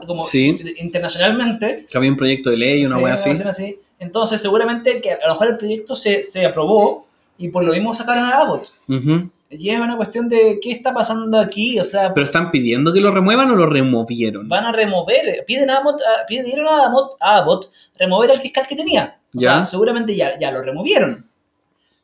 como Sí. internacionalmente. Que había un proyecto de ley, una Sí, weá así. Entonces, seguramente que a lo mejor el proyecto se, se aprobó y por lo mismo sacaron a Abbott. Ujú. Y es una cuestión de qué está pasando aquí. O sea, Pero están pidiendo que lo remuevan o lo removieron. van a remover, piden a Abbott, a- pidieron a Abbott, a Abbott remover al fiscal que tenía. O Ya. sea, seguramente ya, ya lo removieron.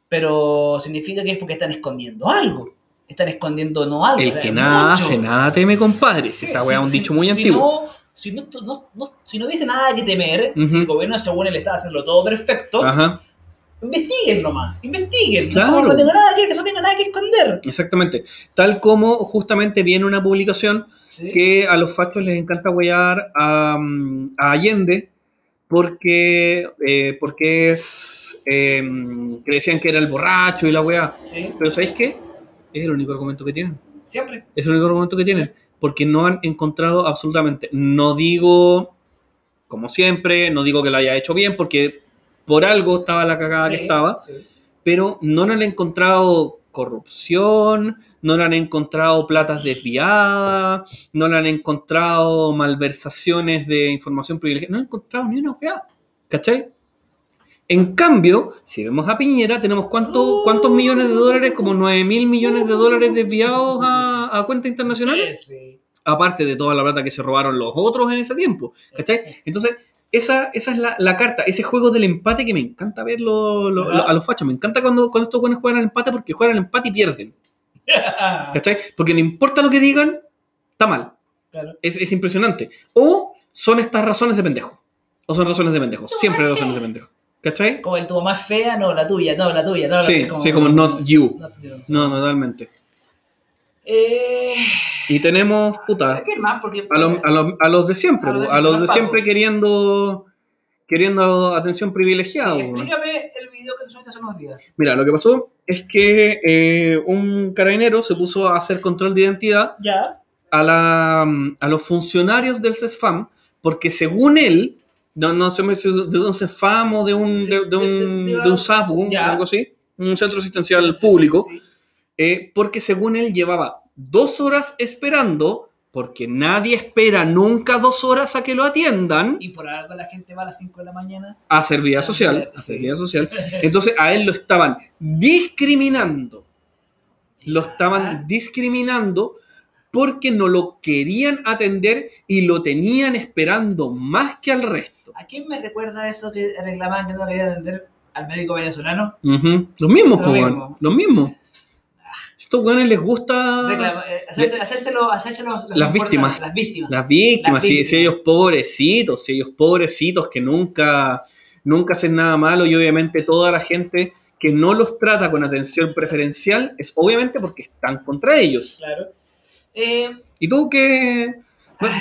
Pero significa que es porque están escondiendo algo. Están escondiendo no algo. El que nada mucho. hace, nada teme, compadre. Sí, Esa si- weá es un si- dicho muy si antiguo. no- si, no, no- no- si no hubiese nada que temer, si el gobierno según él estaba haciendo todo perfecto, Ajá. Investiguen nomás, investiguen. Claro. No, no tengo nada que, no tengo nada que esconder. Exactamente. Tal como justamente viene una publicación Sí. que a los fachos les encanta huear a, mm, a Allende porque, eh, porque es, eh, que decían que era el borracho y la weá. Sí, Pero ¿sabéis qué? Es el único argumento que tienen. siempre. Es el único argumento que tienen. Porque no han encontrado absolutamente. No digo, como siempre, no digo que lo haya hecho bien, porque por algo estaba la cagada que estaba, sí. pero no le han encontrado corrupción, no le han encontrado platas desviadas, no le han encontrado malversaciones de información privilegiada, no le han encontrado ni una weá, ¿cachai? En cambio, si vemos a Piñera, tenemos cuánto- cuántos millones de dólares, como 9 mil millones de dólares desviados a, a cuentas internacionales, Sí. aparte de toda la plata que se robaron los otros en ese tiempo, ¿cachai? Entonces, esa, esa es la, la carta, ese juego del empate que me encanta ver lo- lo- lo- a los fachos. Me encanta cuando, cuando estos buenos juegan al empate porque juegan al empate y pierden. ¿Cachai? Porque no importa lo que digan, está mal. Claro. Es, es impresionante. O son estas razones de pendejo. O son razones de pendejo. Siempre razones de pendejo. ¿Cachai? Como el tuvo más fea, no, la tuya, no, la tuya, no, la Sí, tuya. sí, como not you. not you. No, totalmente. Eh, Y tenemos, puta, ¿Qué más? Porque a los, a los- a los de siempre, A los de los siempre, queriendo queriendo atención privilegiada. explícame el video que subiste hace unos días. Mira, lo que pasó es que eh, un carabinero se puso a hacer control de identidad Ya. a, la, a los funcionarios del CESFAM, porque según él, no, no sé si es de un CESFAM o de un, Sí, de, de un, de- un SAPU, algo así, un centro asistencial Sí, público, sí. Eh, porque según él llevaba dos horas esperando, porque nadie espera nunca dos horas a que lo atiendan, Y por algo la gente va a las 5 de la mañana. a hacer vida social, a Sí. social. Entonces a él lo estaban discriminando. Lo estaban discriminando porque no lo querían atender y lo tenían esperando más que al resto. ¿A quién me recuerda eso que reclamaban que no querían atender al médico venezolano? Ujú. Los mismos, Lo mismo. Los mismos. Estos weones les gusta Reclama- eh, hacerse- hacérselo, hacérselo los Las víctimas. Las víctimas. las víctimas, Las sí, víctimas. sí, ellos pobrecitos, sí, ellos pobrecitos que nunca, nunca hacen nada malo y obviamente toda la gente que no los trata con atención preferencial es obviamente porque están contra ellos. Claro. Eh, Y tú que...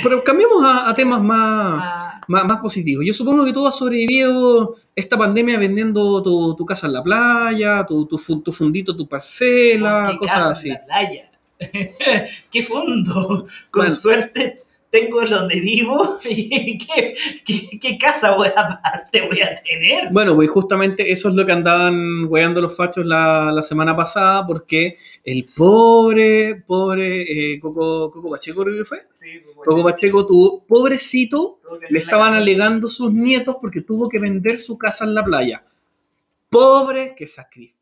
Pero cambiemos a, a temas más, ah, más, más positivos. Yo supongo que tú has sobrevivido esta pandemia vendiendo tu, tu casa en la playa, tu, tu, tu fundito, tu parcela, ¿qué cosas casa así. en la playa? ¿Qué fondo? Con Bueno. suerte tengo donde vivo y ¿qué, qué, qué casa voy a, aparte voy a tener? Bueno, pues justamente eso es lo que andaban weando los fachos la, la semana pasada, porque el pobre, pobre eh, Coco, Coco Pacheco, creo que fue. Sí, pues, Coco Pacheco tuvo, pobrecito, que le estaban alegando sus nietos porque tuvo que vender su casa en la playa. Pobre, qué sacrificio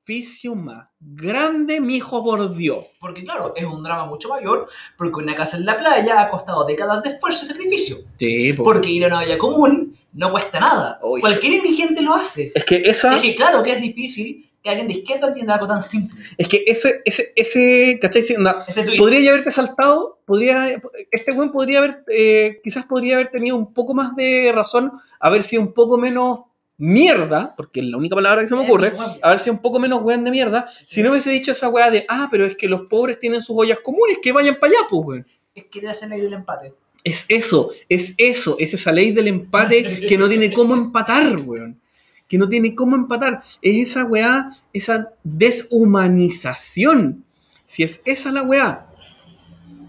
más grande, mi hijo por Dios. Porque claro, es un drama mucho mayor, porque una casa en la playa ha costado décadas de esfuerzo y sacrificio. Sí, po. Porque ir a una valla común no cuesta nada. Uy. Cualquier indigente lo hace. Es que esa, Es que claro que es difícil que alguien de izquierda entienda algo tan simple. es que ese, ese, ese, ¿cachai? Onda, Ese podría ya haberte saltado, podría, este buen podría haber, eh, quizás podría haber tenido un poco más de razón, haber sido un poco menos mierda, porque es la única palabra que se me ocurre, haber sido un poco menos weón de mierda, si no hubiese dicho esa weá de, ah, pero es que los pobres tienen sus ollas comunes, que vayan para allá, pues, weón. Es querer hacer la idea del empate. Es eso, es eso, es esa ley del empate que no tiene cómo empatar, weón. Que no tiene cómo empatar. Es esa weá, esa deshumanización. Si es esa la weá.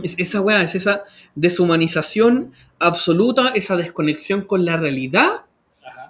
Es esa weá, es esa deshumanización absoluta, esa desconexión con la realidad.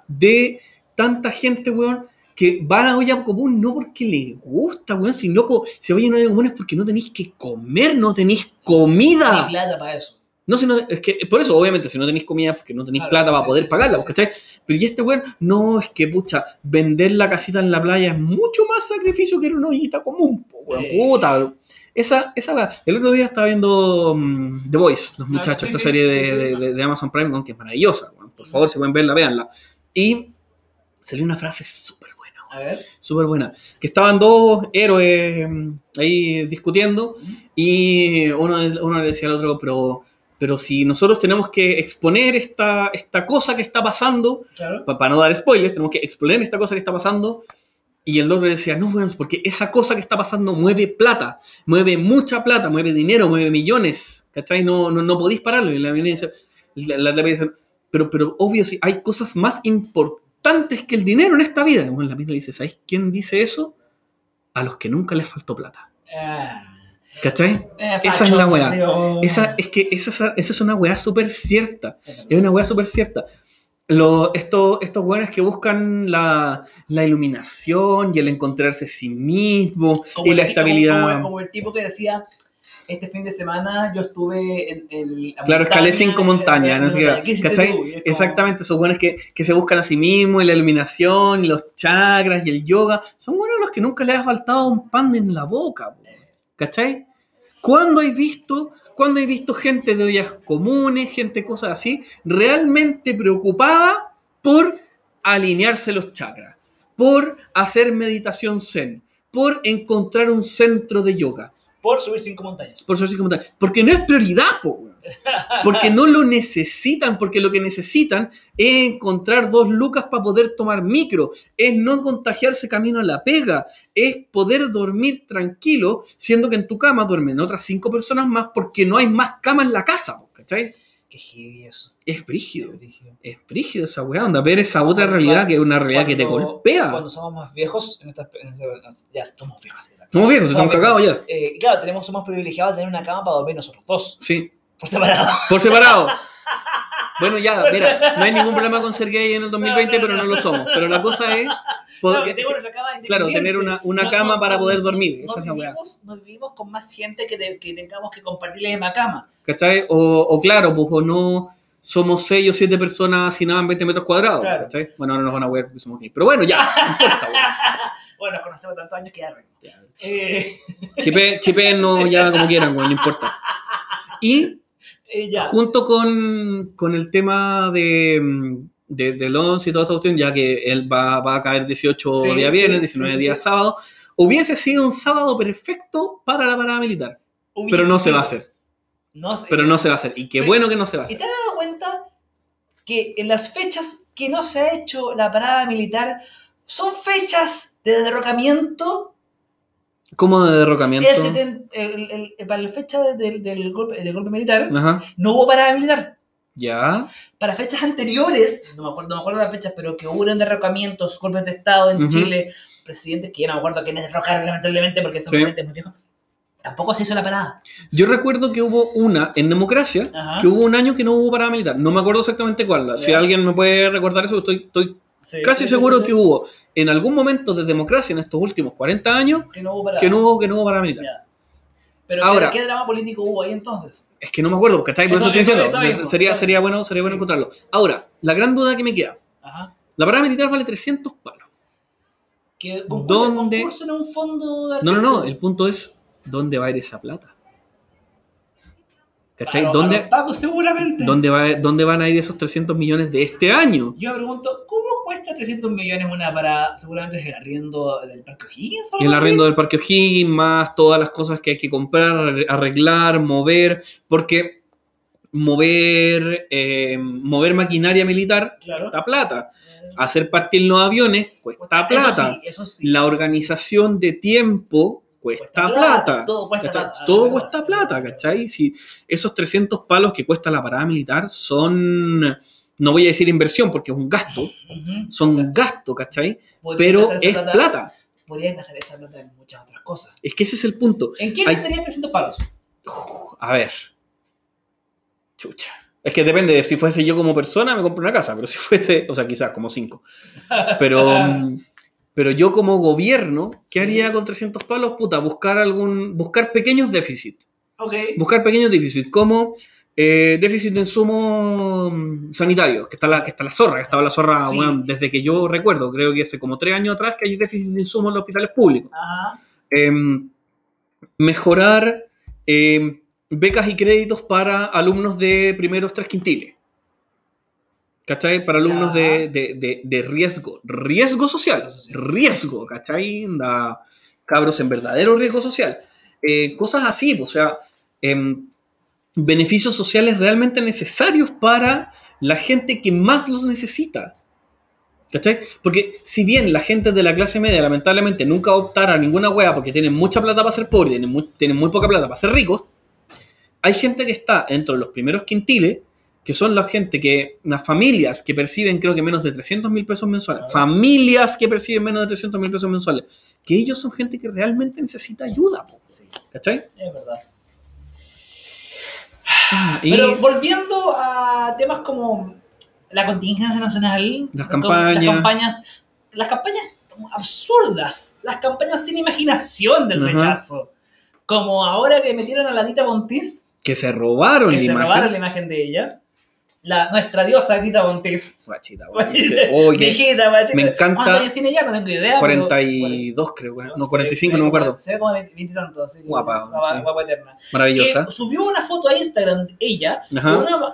De tanta gente, weón, que va a la olla común no porque le gusta, weón, si loco, si vayan a la olla común es porque no tenéis que comer, no tenéis comida. Hay plata para eso. No, si no, es que por eso, obviamente, si no tenéis comida, porque no tenéis Claro, plata para sí, poder sí, pagarla, sí. ¿cachai? Pero y este weón, no, es que pucha, vender la casita en la playa es mucho más sacrificio que una ollita común, weón, Eh. puta. Esa, esa weá. El otro día estaba viendo mm, The Voice, los Claro, muchachos, sí, esta serie de, de- Amazon Prime, que es maravillosa, weón. Por favor, si pueden verla, véanla. Y salió una frase súper buena, A ver. súper buena. Que estaban dos héroes mm, ahí discutiendo y uno, uno le decía al otro, pero, pero si nosotros tenemos que exponer esta, esta cosa que está pasando, Claro. para no dar spoilers, tenemos que exponer esta cosa que está pasando. Y el otro le decía, no, weón, porque esa cosa que está pasando mueve plata, mueve mucha plata, mueve dinero, mueve millones, ¿cachai? No, no, no podéis pararlo. Y la la, la, la pero, pero obvio, sí, hay cosas más importantes que el dinero en esta vida. Y bueno, la le dice, ¿sabéis quién dice eso? A los que nunca les faltó plata. Ah. ¿Cachai? Eh, Esa es la weá. oh. Esa, es que esa, esa es una weá súper cierta. Es una weá súper cierta. lo- estos, estos weones que buscan la, la iluminación y el encontrarse a sí mismo y el la estabilidad. Como, como- como el tipo que decía, este fin de semana yo estuve en, la Claro, escalé cinco montañas, no Exactamente, esos buenos que, que se buscan a sí mismos, y la iluminación, y los chakras, y el yoga, son buenos los que nunca les ha faltado un pan en la boca, ¿cachai? ¿Cuándo hay visto, cuándo hay visto gente de ollas comunes, gente cosas así, realmente preocupada por alinearse los chakras, por hacer meditación zen, por encontrar un centro de yoga? Por subir cinco montañas. Por subir como tal. Porque no es prioridad, po, weón. Porque no lo necesitan, porque lo que necesitan es encontrar dos lucas para poder tomar micro, es no contagiarse camino a la pega, es poder dormir tranquilo, siendo que en tu cama duermen otras cinco personas más porque no hay más cama en la casa, ¿cachai? Qué heavy eso. Es brígido, Qué brígido. es brígido esa weá, onda, ver esa otra Cuando- realidad que es una realidad que te golpea. Cuando somos más viejos, en esta, en esta- ya somos viejos. Somos viejos, somos estamos cagados ya. Eh, y claro, tenemos, somos privilegiados de tener una cama para dormir nosotros dos, Sí, por separado. Por separado. Bueno, ya, mira, no hay ningún problema con ser gay en el 2020, No, no, pero no no. lo somos. Pero la cosa es, Claro, poder- que tengo claro, tener una, una No, cama no, para no, poder no, dormir. no Esa es la vivimos, no vivimos con más gente que, que tengamos que compartir la misma cama. ¿Cachai? O, o claro, pues o no somos 6 o 7 personas hacinadas en 20 metros cuadrados. Claro. ¿cachai? Bueno, ahora nos van a ver porque somos gays. Pero bueno, ya, no importa, weón. Bueno, nos conocemos tantos años que ya. Eh, Chipe, chipeennos ya como quieran, weón, no importa. Y eh, ya. junto con, con el tema de, de, del 11 y toda esta cuestión, ya que él va, va a caer 18 Sí, días sí, viernes, sí, 19 sí, días sábado, hubiese sido un sábado perfecto para la parada militar. Pero no se va a hacer. No se- Pero no se va a hacer. Y qué Pero- bueno que no se va a ¿Y hacer. te has dado cuenta que en las fechas que no se ha hecho la parada militar son fechas de derrocamiento? ¿Cómo de derrocamiento? El para la fecha de- del, del golpe, del golpe militar Ajá. no hubo parada militar. Ya. Para fechas anteriores, no me acuerdo, no me acuerdo las fechas, pero que hubo derrocamientos, golpes de Estado en. Chile, presidentes que ya no me acuerdo quiénes derrocaron lamentablemente porque son Sí. presidentes muy viejos, tampoco se hizo la parada. Yo recuerdo que hubo una en democracia, Ajá. que hubo un año que no hubo parada militar. No me acuerdo exactamente cuál. Si alguien me puede recordar eso, estoy, estoy Sí, casi sí, seguro sí, que hubo en algún momento de democracia en estos últimos 40 años Que no hubo parada. que no hubo, que no hubo parada militar. Pero Ahora- ¿qué, ¿qué drama político hubo ahí entonces? Es que no me acuerdo, ¿cachai? Por eso, Eso- estoy eso- diciendo. mismo, sería, sería bueno, sería bueno encontrarlo. Ahora, la gran duda que me queda. Ajá. La parada militar vale 300 palos. Que concurso, ¿Dónde? concurso en un fondo de No, no, no. El punto es, ¿dónde va a ir esa plata? ¿Cachai? para ¿Dónde, pagos seguramente. ¿dónde, va, ¿Dónde van a ir esos 300 millones de este año? Yo me pregunto, ¿cómo cuesta 300 millones una para, seguramente es el arriendo del Parque O'Higgins El arriendo del Parque O'Higgins, más todas las cosas que hay que comprar, arreglar, mover, porque mover, eh, mover maquinaria militar Claro. cuesta plata. Hacer partir los aviones cuesta plata. Eso sí, eso sí. La organización de tiempo cuesta, plata. Todo cuesta ¿cachai? plata. Todo cuesta plata. ¿cachai? Si esos 300 palos que cuesta la parada militar son, no voy a decir inversión porque es un gasto, son un gasto, ¿cachai? Pero es plata. Podrían gastar esa plata en muchas otras cosas. Es que ese es el punto. ¿En qué Hay- gastarías 300 palos? A ver. Chucha. Es que depende de si fuese yo como persona, me compro una casa, pero si fuese, o sea, quizás como cinco. Pero, mm, pero yo como gobierno, ¿qué Sí. haría con 300 palos? Puta, buscar algún, buscar pequeños déficits. Buscar pequeños déficits, como eh, déficit de insumos mm, sanitarios, que está la, que está la zorra, que estaba la zorra, Sí. weón, desde que yo recuerdo, creo que hace como tres años atrás que hay déficit de insumos en los hospitales públicos. Ajá. Em, mejorar em, becas y créditos para alumnos de primeros tres quintiles. ¿Cachai? Para alumnos de, de- de- de riesgo. Riesgo social. Riesgo ¿cachai? Da cabros en verdadero riesgo social. Eh, cosas así, o sea, em, beneficios sociales realmente necesarios para la gente que más los necesita. ¿Cachai? Porque si bien la gente de la clase media lamentablemente nunca optará a ninguna wea porque tienen mucha plata para ser pobres, tienen muy, tienen muy poca plata para ser ricos, hay gente que está dentro de los primeros quintiles, que son la gente que, las familias que perciben creo que menos de 300 mil pesos mensuales, familias que perciben menos de 300 mil pesos mensuales, que ellos son gente que realmente necesita ayuda, Sí, ¿cachai? es verdad. Y, Pero volviendo a temas como la contingencia nacional, Las campañas. las campañas, las campañas absurdas, las campañas sin imaginación del rechazo. Como ahora que metieron a la Dita Bontis, Que se robaron que la se imagen. robaron la imagen de ella. La, nuestra diosa. Guachita, guachita. Oye, Viejita, guachita. me encanta- ¿Cuántos años tiene ella? No tengo idea. pero- 42 creo, bueno, no, se- 45, se no me acuerdo. Se ve como de 20 y tantos, así. Guapa, Guapa, eterna. Maravillosa. Que subió una foto a Instagram, ella,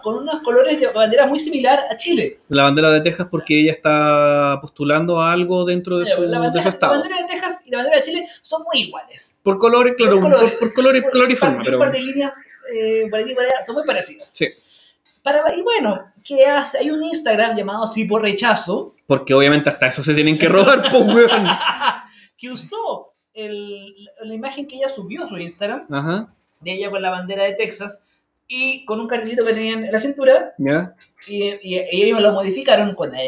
con, unos colores de bandera muy similar a Chile. La bandera de Texas porque ella está postulando a algo dentro de su, bandera, la estado. bandera de Texas y la bandera de Chile son muy iguales. Por colores, claro, por, color y un forma, Un pero par de líneas eh, por aquí y por allá son muy parecidas. sí, Para, y bueno, que hace, hay un Instagram llamado Tipo Rechazo porque obviamente hasta eso se tienen que robar, pues weón. que usó el- la imagen que ella subió a su Instagram Ajá, de ella con la bandera de Texas y con un cartelito que tenían en la cintura y, y- y ellos lo modificaron con la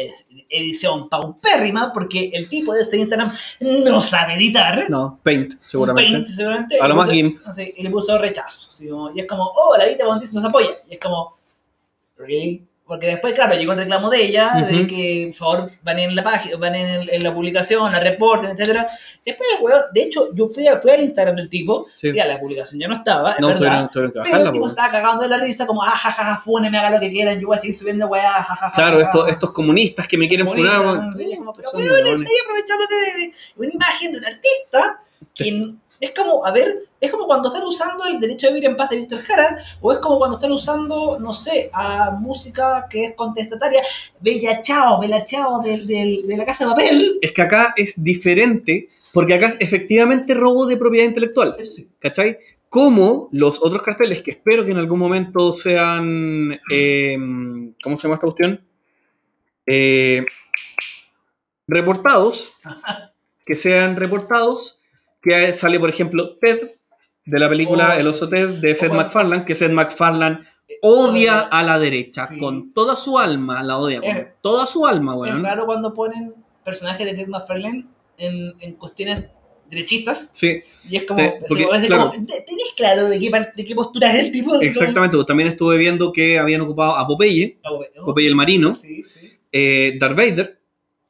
edición paupérrima porque el tipo de ese Instagram no sabe editar. No, Paint, seguramente. Paint, seguramente. A lo más puso- GIMP. y le puso rechazo. así como- y es como, oh, la Dita Bontis nos apoya. Y es como, ¿really? Porque después, claro, llegó el reclamo de ella, de Ujú. que, por favor, van en la página, van en, en la publicación, la reporten, etcétera Después el weón, de hecho, yo fui, fui al Instagram del tipo, Sí. y a la publicación ya no estaba, es No, verdad. tuvieron, tuvieron que Pero bajarla, el tipo estaba cagando de la risa, como, ah, jajaja, fúnenme, haga lo que quieran, yo voy a seguir subiendo weá, jajaja. Claro, estos, estos comunistas que me quieren funar. Sí, pero weón, estoy aprovechándote de, de una imagen de un artista que es como, a ver, es como cuando están usando el derecho a vivir en paz de Víctor Jara, o es como cuando están usando, no sé, a música que es contestataria, Bella Chao, Bella Chao de, de- de la Casa de Papel. Es que acá es diferente, porque acá es efectivamente robo de propiedad intelectual. Eso sí. ¿cachai? Como los otros carteles que espero que en algún momento sean. eh, ¿Cómo se llama esta cuestión? Eh, reportados. Que sean reportados. Que sale, por ejemplo, Ted, de la película Oh, El oso. Ted, de Seth O cuando- MacFarlane, que Seth MacFarlane odia a la derecha. Sí. Con toda su alma la odia. Con Es- toda su alma, Es weón. raro cuando ponen personajes de Ted McFarlane en, en cuestiones derechistas, Sí, y es como, Te- porque, así claro. como, ¿te- ¿tenés claro de qué, de qué postura es el tipo? Como- exactamente. También estuve viendo que habían ocupado a Popeye, bueno. Popeye el marino. Sí, sí. eh, Darth Vader,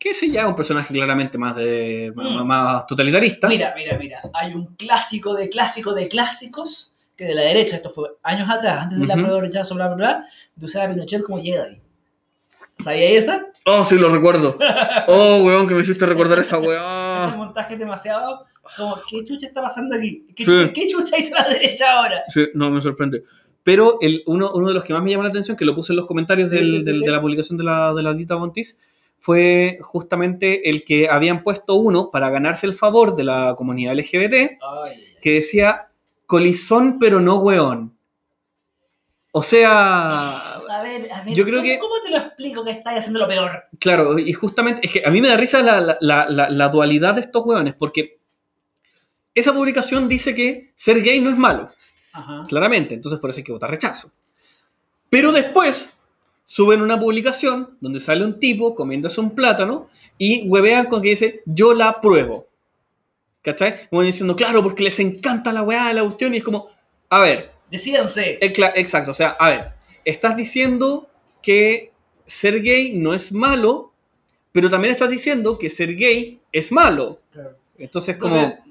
que ese ya es un personaje claramente más de más, Mm. más totalitarista. Mira, mira, mira. Hay un clásico de clásico de clásicos que de la derecha, esto fue años atrás, antes de la prueba de rechazo, bla, bla, bla, de usar a Pinochet como Jedi. ¿Sabía esa? Oh, sí, lo recuerdo. Oh, weón, que me hiciste recordar esa Ese weá. montaje es demasiado como, ¿qué chucha está pasando aquí? ¿Qué Sí. chucha, ¿qué chucha hizo la derecha ahora? Sí, no, me sorprende. Pero el, uno, uno de los que más me llama la atención, que lo puse en los comentarios Sí, del- sí, sí, del- sí. de la publicación de la, de la Dita Montis, fue justamente el que habían puesto uno para ganarse el favor de la comunidad LGBT, que decía colizón pero no weón. O sea, A ver, a ver, Yo creo ¿cómo, que- ¿cómo te lo explico que estás haciendo lo peor? Claro, y justamente, es que a mí me da risa la, la- la- la- la dualidad de estos hueones, porque esa publicación dice que ser gay no es malo, Ajá. claramente, entonces por eso hay que votar rechazo. Pero después suben una publicación donde sale un tipo comiéndose un plátano y huevean con que dice, yo la pruebo. ¿Cachai? Como diciendo, claro, porque les encanta la weá de la cuestión y es como, a ver, Decídanse. eh, Exacto, o sea, a ver, estás diciendo que ser gay no es malo, pero también estás diciendo que ser gay es malo. Claro. Entonces, como, Entonces,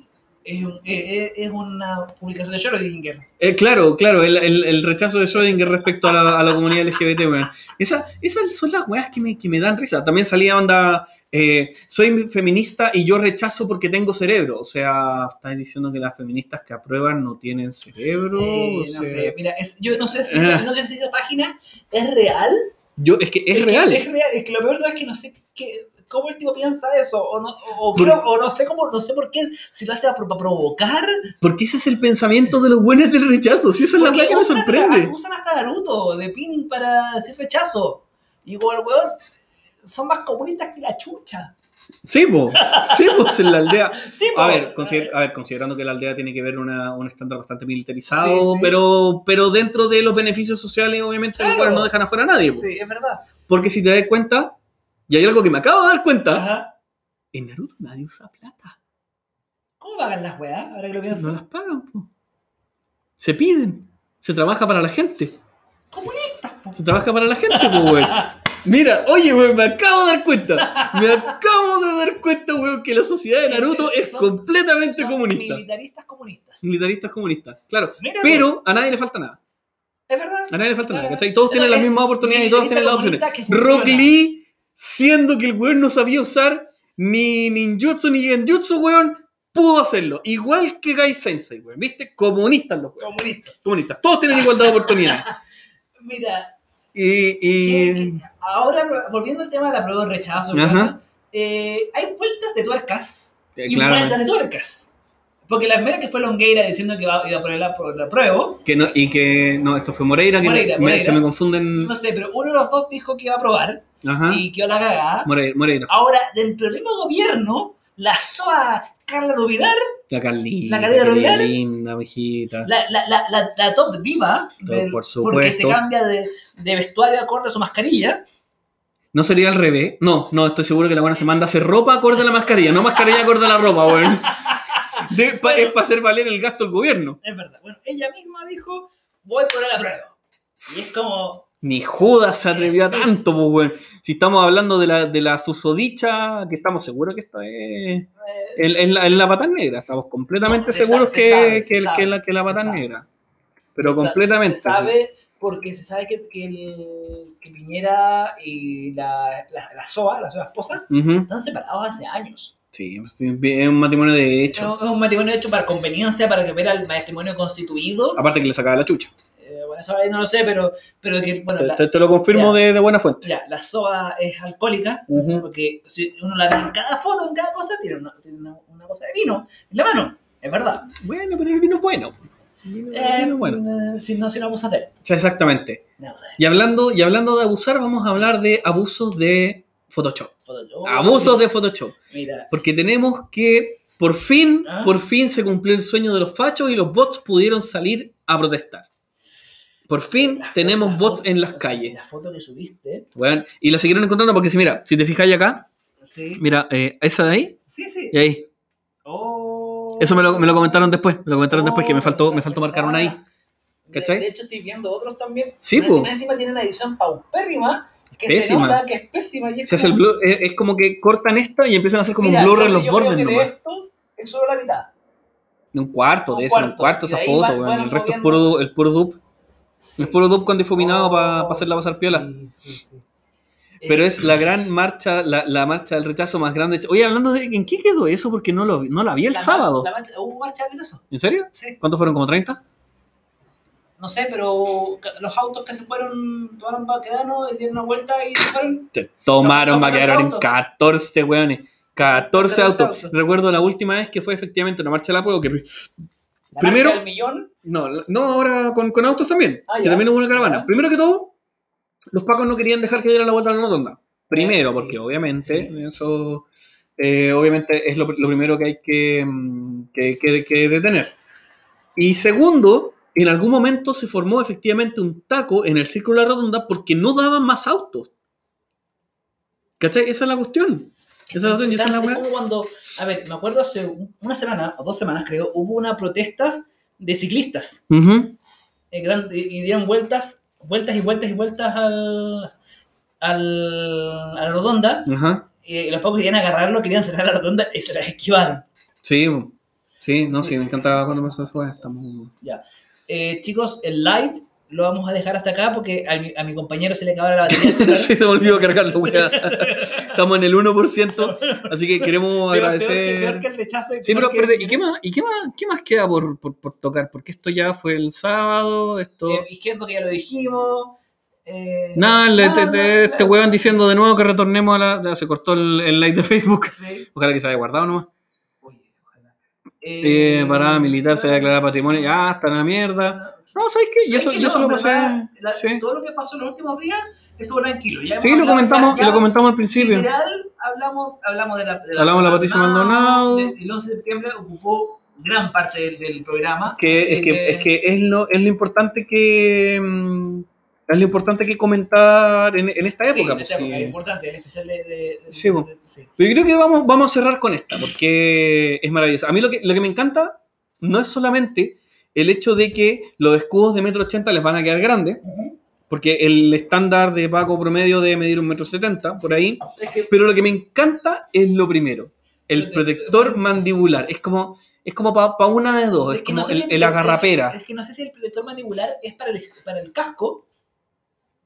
es, un- es- es una publicación de Schrödinger. eh, claro, claro, el, el- el rechazo de Schrödinger respecto a la, a la comunidad LGBT, weón. Esa- esas son las weas que me, que me dan risa. También salía onda, eh, soy feminista y yo rechazo porque tengo cerebro. O sea, estás diciendo que las feministas que aprueban no tienen cerebro. Eh, o no sé, mira, es- yo no sé, si, Ah. no sé si esa página es real. Yo, es que es, que real. Es real. Es que lo peor de todo es que no sé qué, cómo el tipo piensa eso. O no, o, no sé cómo, no sé por qué, si lo hace para provocar. Porque ese es el pensamiento de los buenos del rechazo. Si esa es la verdad que me usan hasta- sorprende. Usan hasta Naruto de pin para decir rechazo. Y igual, weón, son más comunistas que la chucha. Sí, po. Sí, pues en la aldea. Sí, A ver, consider- a ver, considerando que la aldea tiene que ver una, un estándar bastante militarizado, Sí, sí. Pero, pero dentro de los beneficios sociales, obviamente, los no dejan afuera a nadie. po. Sí, es verdad. Porque si te das cuenta, y hay algo que me acabo de dar cuenta, Ajá. en Naruto nadie usa plata. ¿Cómo pagan las weas? Ahora que lo pienso. No las pagan, po. Se piden. Se trabaja para la gente. Comunistas, po. Se trabaja para la gente, pues, güey. Mira, oye, weón, me acabo de dar cuenta. Me acabo de dar cuenta, weón, que la sociedad de Naruto es Son- completamente Son comunista. Militaristas comunistas. Militaristas comunistas, claro. Mira tú, Pero a nadie le falta nada. es verdad. A nadie le falta nada. ¿cachai? Todos tienen las mismas oportunidades y todos tienen las opciones. Rock. Lee, siendo que el weón no sabía usar ni ninjutsu ni genjutsu, weón, pudo hacerlo. Igual que Gai Sensei, weón. ¿Viste? Comunistas los weón. Comunistas. Comunistas. Todos tienen igualdad de oportunidades. Mira, Y, y- que- que- ahora volviendo al tema de la prueba de rechazo, eh, hay vueltas de tuercas Eh, y vueltas de tuercas. Porque la primera que fue Longueira diciendo que iba, iba a poner la, la prueba, que no, y que no, esto fue Moreira, que Moreira, me- Moreira. se me confunden. no sé, pero uno de los dos dijo que iba a aprobar Ajá. y quedó la cagada. Moreira, Moreira. Ahora, dentro del mismo gobierno, la SOA Carla Rubilar, La Carlita. La Carlita Rubilar. linda, mijita. la, la, la, la, top diva, Top, del- por porque se supuesto. cambia de, de vestuario acorde a su mascarilla, ¿No sería al revés? No, no, estoy seguro que la buena se manda a hacer ropa acorde a la mascarilla, no mascarilla acorde a la ropa, weón. Bueno. es para hacer valer el gasto del gobierno. es verdad. Bueno, ella misma dijo, voy por la prueba. Y es como, Ni Judas se atrevió a tanto, pues, weón. Si estamos hablando de la, de la susodicha, que estamos seguros que esto es. En, la, en la pata negra, estamos completamente No, se seguros sabe, que, sabe, que, sabe, que la, que la pata negra. Pero se completamente. Se sabe porque se sabe que, que, el, que Piñera y la, la, la SOA, la SOA esposa, están separados hace años. Sí, pues, es un matrimonio de hecho. Es un matrimonio hecho para conveniencia, para que ver al matrimonio constituido. Aparte que le sacaba la chucha. Bueno, eso ahí no lo sé, pero, pero que, bueno, Te, la, te- te lo confirmo ya. de, de buena fuente. ya, la SOA es alcohólica, Ujú. porque si uno la ve en cada foto, en cada cosa, tiene una, tiene una, una cosa de vino en la mano. Es verdad. Bueno, pero el vino es bueno. Eh, bueno. eh, si no, si no abusa de él. Sí, exactamente. No. Y hablando, y hablando de abusar, vamos a hablar de abusos de Photoshop. Foto- Abusos de Photoshop. Mira, Porque tenemos que, por fin, Ah. por fin se cumplió el sueño de los fachos y los bots pudieron salir a protestar. Por fin la tenemos bots foto- en las calles. La foto que subiste, Bueno, y la siguieron encontrando porque si mira, si te fijáis acá, sí, mira, eh, esa de ahí sí, sí. y ahí. Oh. Eso me lo, me lo comentaron después, me lo comentaron después que me faltó, me faltó marcar una ahí. De, ¿Cachai? de hecho, estoy viendo otros también. Sí, po. encima, encima tiene una edición paupérrima que Pésima. se nota que es pésima. Y es Se hace el como- blur- es, es como que cortan esta y empiezan a hacer como Mira, un blur en los bordes creo que de esto es solo la mitad. Un cuarto, Un debe ser un cuarto. cuarto esa de foto, van- El resto es puro, el puro dupe. Sí. Es puro dupe con difuminado para Oh, hacerla pasar piola. Sí, sí, sí. Pero Eh, es la gran marcha, la, la marcha del rechazo más grande. Oye, hablando de. ¿En qué quedó eso? Porque no, lo, no la vi el la mar- sábado. la marcha- ¿Hubo marcha de eso? ¿En serio? Sí. ¿Cuántos fueron? ¿Como 30? No sé, pero los autos que se fueron, tomaron Baquedano, dieron una vuelta y se fueron. Se tomaron, quedar en autos. 14 weones. 14 14 autos. autos. Recuerdo la última vez que fue efectivamente una marcha de la prueba que La Primero- del millón. No, no ahora con, con autos también. Ah, que también hubo una caravana. Ya. Primero que todo, los pacos no querían dejar que diera la vuelta a la rotonda. Primero, Eh, sí. porque obviamente eso eh, obviamente es lo, lo primero que hay que, mm, que, que- que detener. Y segundo, en algún momento se formó efectivamente un taco en el círculo de la rotonda porque no daban más autos. ¿Cachai? Esa es la cuestión. Esa esa es la como cuando, a ver, me acuerdo hace una semana o dos semanas creo, hubo una protesta de ciclistas dan- y dieron vueltas, vueltas y vueltas y vueltas al, al, a la rotonda Ajá. y los pocos querían agarrarlo, querían cerrar la rotonda y se las esquivaron. Sí, sí, no, Sí. sí, me encanta cuando pasa eso. Estamos... Eh, chicos, el live lo vamos a dejar hasta acá porque a mi, a mi compañero se le acaba la batería sí, se me olvidó cargar la weá. Estamos en el 1%, así que queremos peor, agradecer. que, peor que el rechazo. y Sí, peor pero, que- pero, ¿y qué más, y qué más, qué más queda por, por, por tocar? Porque esto ya fue el sábado, esto... eh, izquierdo que ya lo dijimos. eh, Nada, nada, este weón diciendo de nuevo que retornemos a la... Se cortó el, el like de Facebook. Sí. Ojalá que se haya guardado nomás. Ojalá. Eh, Eh, parada militar, se va a declarar patrimonio. Ya, está la mierda. No, ¿sabes qué? ¿Sabes eso, qué? yo No, eso lo pasé... verdad, la- sí. Todo lo que pasó en los últimos días estuvo tranquilo. Ya Sí, lo comentamos, ya- y lo comentamos al principio. Literal, hablamos, hablamos de la, de Hablamos de la Patricia Maldonado. de- El 11 de septiembre ocupó gran parte del, del programa. que, así es, que, es que es lo, es lo importante que mm, es lo importante que comentar en, en esta Sí, época. en pues, esta época, sí. es importante, el especial de... de- Sí, de- sí. Pero yo creo que vamos, vamos a cerrar con esta, porque es maravillosa. A mí lo que, lo que me encanta no es solamente el hecho de que los escudos de metro 80 les van a quedar grandes, porque el estándar de Paco promedio debe medir un metro setenta, por ahí. Es que Pero lo que me encanta es lo primero, el Protector. mandibular. Es como, es como para una de dos, es, que como no sé el, si el agarrapera. Es que no sé si el protector mandibular es para el, para el casco,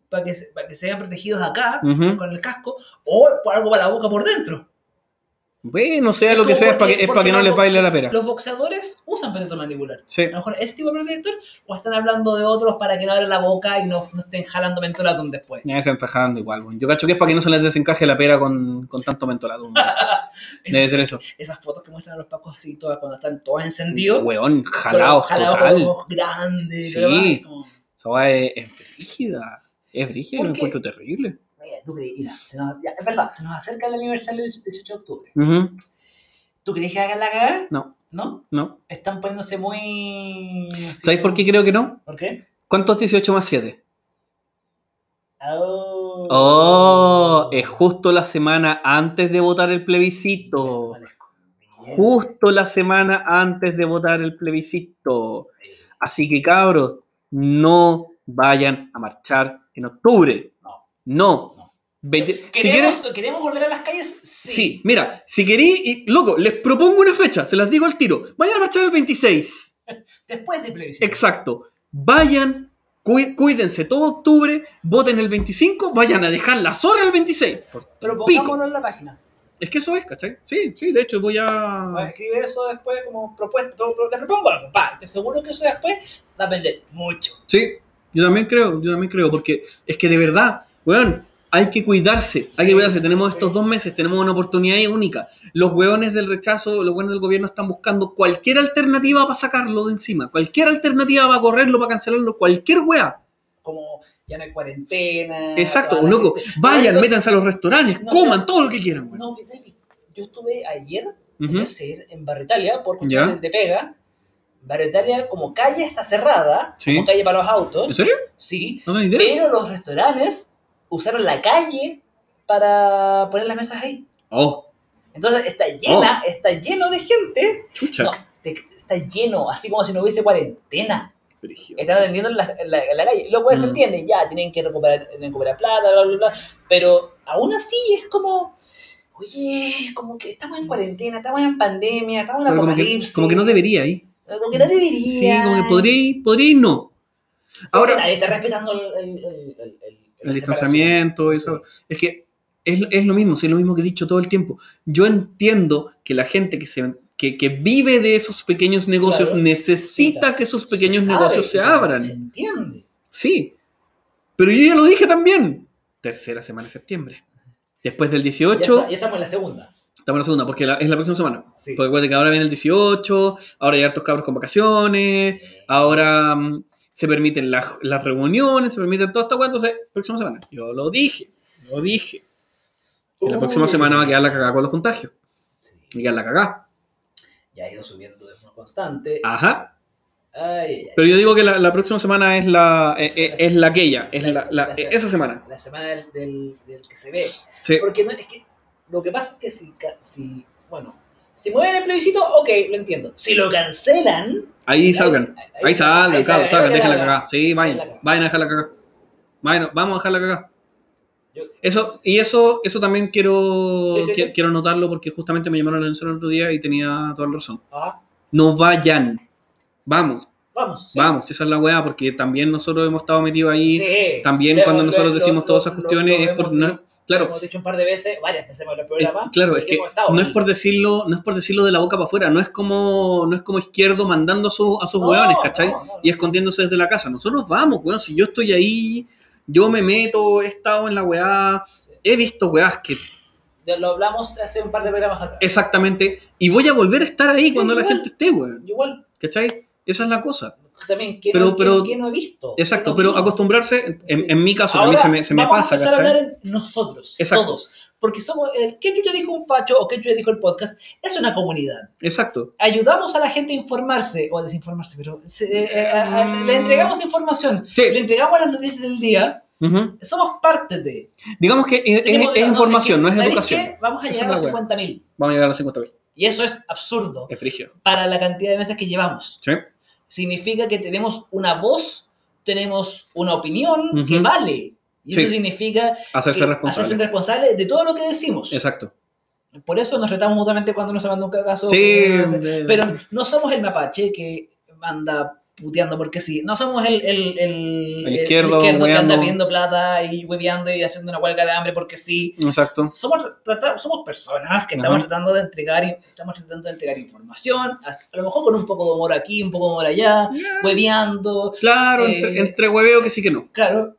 para que, se- para que se vean protegidos acá, con el casco, o por algo para la boca por dentro. Bueno, sea Es lo que como sea, es para que, es no les baile la pera. Los boxeadores usan protector mandibular. Sí. A lo mejor ese tipo de protector, o están hablando de otros para que no abran la boca y no, no estén jalando mentolatum después. Ya se están trabajando igual, bueno. Yo cacho que es para que no se les desencaje la pera con, con tanto mentolado. weón. Debe ser eso. esas fotos que muestran a los pacos así todas cuando están todos encendidos. Weón, con jalados jalados con total. los ojos grandes. Sí. como- Esa weá es, es brígida. Es brígida, ¿Por lo encuentro terrible. Mira, tú crees- mira, se nos- ya, es verdad, se nos acerca el aniversario del 18 de octubre. ¿Tú crees que hagan la cagada? No, ¿No? no. Están poniéndose muy... así ¿Sabéis por qué creo que no? ¿Por qué? ¿Cuánto es 18 más 7? Oh, Oh, es justo la semana antes de votar el plebiscito. Justo la semana antes de votar el plebiscito. Así que cabros, no vayan a marchar en octubre. No. No. No. Veinte- si ¿Queremos, quieres, ¿Queremos volver a las calles? Sí. sí, mira, si queréis, y, loco, les propongo una fecha, se las digo al tiro. Vayan a marchar el 26. Después de plebiscito. Exacto. Vayan, cuí- cuídense todo octubre, voten el 25, vayan a dejar la zorra el 26. Pero Pico. pongámoslo en la página. Es que eso es, ¿cachai? Sí, sí, de hecho voy a a... escribir eso después como propuesta. Les propongo algo. Va, te aseguro que eso después va a vender mucho. Sí, yo también creo, yo también creo, porque es que de verdad, weón, hay que cuidarse, hay que cuidarse. Tenemos sí. estos dos meses, tenemos una oportunidad única. Los weones del rechazo, los weones del gobierno están buscando cualquier alternativa para sacarlo de encima, cualquier alternativa para correrlo, para cancelarlo, cualquier wea. Como ya no hay cuarentena. Exacto, loco, gente- vayan, No, métanse a los restaurantes, no, coman no, todo lo que quieran, weón. No, David, yo estuve ayer, Ujú. ayer sí, en Barrio Italia, por de pega. Barrio Italia, como calle está cerrada, Sí. como calle para los ¿En autos, serio? sí, No tengo idea. pero los restaurantes usaron la calle para poner las mesas ahí. Oh, Entonces está llena, está lleno de gente. chucha. No, te- está lleno, así como si no hubiese cuarentena. Brígido. Están atendiendo en la, en la- en la calle. Lo cual se Mm. entiende, ya, tienen que recuperar, recuperar plata, bla, bla, bla. Pero aún así es como, oye, como que estamos en cuarentena, estamos en pandemia, estamos en Pero como, que, apocalipsis. como que no debería ir. Como que no debería. Sí, como que podría ir, podría ir no. Ahora, nadie está respetando el, distanciamiento, eso. Es que es, es lo mismo, sí, es lo mismo que he dicho todo el tiempo. Yo entiendo que la gente que, se, que, que vive de esos pequeños negocios Claro. necesita Sí, que esos pequeños Se sabe, negocios se se- abran. Se entiende. Sí. Pero yo ya lo dije también. Tercera semana de septiembre. Después del Ya, 18, está- ya estamos en la segunda. Estamos en la segunda, porque la- es la próxima semana. Sí. Porque que ahora viene el 18, ahora hay hartos cabros con vacaciones, ahora mm, se permiten las, las reuniones, se permiten todo esto, entonces, próxima semana. Yo lo dije, lo dije. Y la próxima semana va a quedar la cagada con los contagios. Sí. A quedar la cagada. Ya ha ido subiendo de forma constante. Ajá. Ay, ay, ay. Pero yo digo que la, la próxima semana es la, es, es- es la aquella, es la, la- esa semana. La semana del, del, del que se ve. Sí. Porque no, es que lo que pasa es que si, si bueno, si mueven el plebiscito, ok, lo entiendo. Si lo cancelan, Ahí salgan. Ahí salgan, cabros, salgan, dejen la cagada. Sí, vayan, vayan a dejar la cagada. Vayan, vamos a dejar la cagada. Yo- Eso, y eso, eso también quiero, Sí, sí, qui- sí. quiero notarlo porque justamente me llamaron la atención el otro día y tenía toda la razón. Ajá, No vayan. Vamos, vamos. vamos, esa es la weá, porque también nosotros hemos estado metidos ahí. Sí. También Lo- cuando nosotros lo- decimos lo- todas esas cuestiones es por. no- claro, hemos dicho un par de veces, varias veces en el es- programa. claro, es que estado no es por decirlo, no es por decirlo de la boca para afuera, no es como, no es como izquierdo mandando a, su- a sus No, hueones, ¿cachai? no, no, no. y escondiéndose desde la casa. Nosotros vamos, weón. Si yo estoy ahí, yo me meto, he estado en la weá, Sí. he visto weás que Lo hablamos hace un par de programas atrás. exactamente. Y voy a volver a estar ahí Sí, cuando la gente esté, weón. Igual, ¿Cachai? Esa es la cosa. También, ¿qué, Pero- no, pero- no- qué no he visto? ¿Qué Exacto, no pero vi? acostumbrarse, en, Sí. en mi caso, a Ahora mí se me, se me vamos pasa, a empezar a hablar en nosotros, Exacto. todos. Porque somos el ¿qué chucha dijo un facho o qué chucha dijo el podcast? Es una comunidad. Exacto. Ayudamos a la gente a informarse o a desinformarse, pero se- eh, eh, a- a- Mm. le entregamos información, Sí. le entregamos las noticias del día. Somos parte de. Digamos que es, es- Tenemos- es no, información, no es ¿sabéis educación. qué? Vamos a llegar a los la wea. 50.000. Vamos a llegar a los 50.000. Y eso es absurdo Es frigio. para la cantidad de meses que llevamos. ¿Sí? Significa que tenemos una voz tenemos una opinión Ujú. que vale. Y Sí. eso significa Hacerse responsable. hacerse responsable de todo lo que decimos. Exacto. Por eso nos retamos mutuamente cuando nos manda un cagazo. Sí, que- de- pero no somos el mapache que anda puteando porque sí. No somos el, el, el, El izquierdo, que anda pidiendo plata y hueveando y haciendo una huelga de hambre porque sí. Exacto. Somos, somos personas que estamos Ajá. tratando de entregar estamos tratando de entregar información, a lo mejor con un poco de humor aquí, un poco de humor allá, hueveando. Claro, Eh, entre, entre hueveo que sí que no. Claro,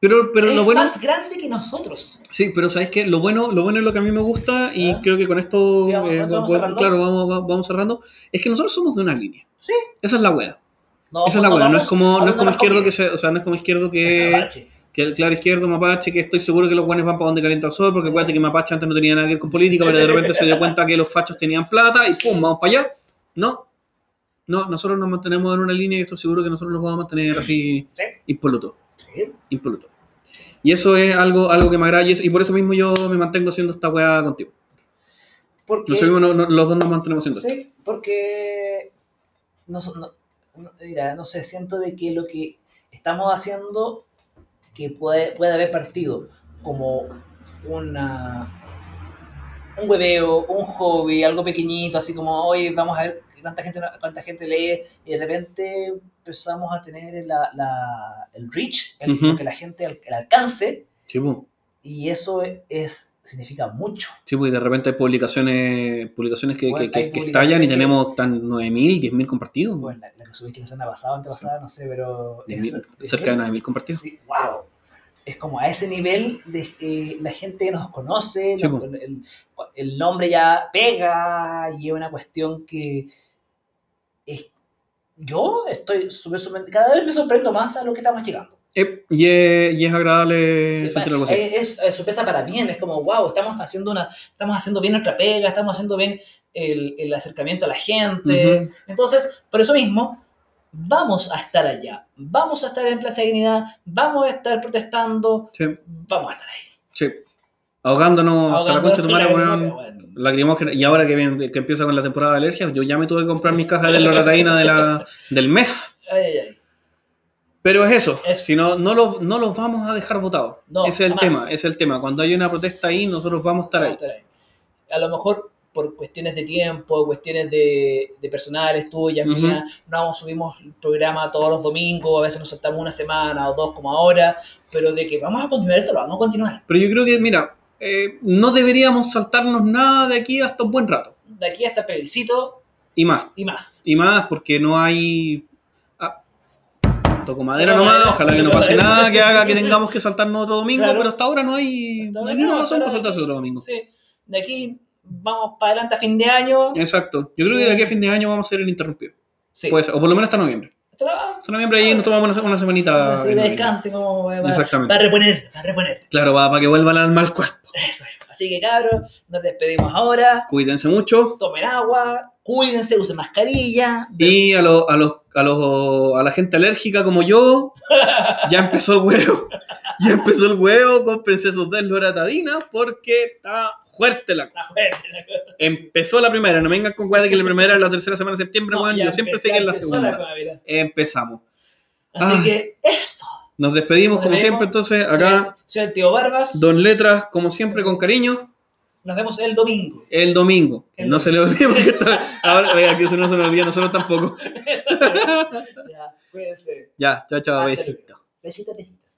Pero, pero es lo bueno. más grande que nosotros. Sí, pero sabes que lo bueno, lo bueno es lo que a mí me gusta y Ah. creo que con esto Sí, vamos- eh, vamos vamos- cerrando. claro, vamos, va- vamos cerrando. Es que nosotros somos de una línea. Sí. Esa es la wea. No, Esa es la wea. No es como, no es como izquierdo que se, o sea, no es como izquierdo que, que el claro izquierdo mapache, que estoy seguro que los guanes van para donde calienta el sol, porque acuérdate que mapache antes no tenía nada que ver con política, pero de repente se dio cuenta que los fachos tenían plata y pum, vamos para allá. No. No, nosotros nos mantenemos en una línea y estoy seguro que nosotros nos vamos a mantener así Sí. impolutos. Sí. impoluto. Y eso es algo, algo que me agrada y, eso- y por eso mismo yo me mantengo haciendo esta weá contigo. Porque, Nosotros mismos no- no- los dos nos mantenemos haciendo esto. sí, porque no, no- no- mira, no sé, siento de que lo que estamos haciendo que puede, puede haber partido como una un hueveo, un hobby, algo pequeñito, así como hoy vamos a ver cuánta gente, cuánta gente lee y de repente empezamos a tener la, la- el reach, el, que la gente, el, el alcance, y eso es, significa mucho. Sí, pues, y de repente hay publicaciones, publicaciones que, Bueno, que- que- estallan y tenemos tan 9.000, 10.000 compartidos. Bueno, la, la que subiste la semana pasada, antepasada, no sé, pero... es- 10.000, es- cerca de 9.000 compartidos. Sí, wow. Es como a ese nivel de eh, la gente nos conoce, Sí, nos- po. el, el nombre ya pega y es una cuestión que es, yo estoy súper cada vez me sorprendo más a lo que estamos llegando. Eh, y, es, y es agradable Sí, sentir algo así. es, es sorpresa para bien, es como, wow, estamos haciendo, una, estamos haciendo bien nuestra pega, estamos haciendo bien el, el acercamiento a la gente. Ujú. Entonces, por eso mismo, vamos a estar allá, vamos a estar en Plaza Dignidad, vamos a estar protestando, Sí, vamos a estar ahí. sí. Ahogándonos hasta la concha la weón. bueno. Lacrimógena. Y ahora que, que empieza con la temporada de alergia, yo ya me tuve que comprar mis cajas de loratadina de la, del mes. Ay, ay, ay. Pero es eso, Es- si no, no los, no los vamos a dejar votados. No, ese es el tema, ese es el tema. Cuando hay una protesta ahí, nosotros vamos a estar Vamos ahí. a estar ahí. A lo mejor por cuestiones de tiempo, cuestiones de, de personales tuyas, Ujú. mías, no subimos el programa todos los domingos, a veces nos saltamos una semana o dos como ahora, pero de que vamos a continuar esto, lo vamos a continuar. Pero yo creo que, mira, eh, no deberíamos saltarnos nada de aquí hasta un buen rato. De aquí hasta el plebiscito Y más. y más. Y más porque no hay... Toco madera nomás, ojalá que no pase nada que haga que tengamos que saltarnos otro domingo, Claro. pero hasta ahora no hay, no hay ninguna razón para saltarse otro domingo. Sí, de aquí vamos para adelante a fin de año. Exacto. Yo creo que de aquí a fin de año vamos a ser el interrumpido. Sí. Puede ser, o por lo menos hasta noviembre. Hasta noviembre ahí nos tomamos una, una semanita. Sí, en de descanse como para, Exactamente. para reponer, para reponer. Claro, va- para que vuelva el alma al cuerpo. Eso es. Así que cabros, nos despedimos ahora. Cuídense mucho. Tomen agua, cuídense, usen mascarilla. Y a, los a, los, a, los, a la gente alérgica como yo, ya empezó el huevo. Ya empezó el huevo, cómprense esos dos loratadinas porque está fuerte la cosa. fuerte la cosa. Empezó la primera, no vengan con de que la primera es la tercera semana de septiembre, No, ya yo siempre sé que es la segunda. Empezamos. Así Ah. que eso. Nos despedimos Nos como siempre, entonces acá, Soy, soy el tío Barbas. Don Letras, como siempre, con cariño, Nos vemos el domingo. el domingo. El no se le olvide porque está, ahora, vea que eso no se nos olvida, nosotros tampoco. ya, cuídense. Ya, chao, chao, Hasta besito. luego. Besitos, besitos.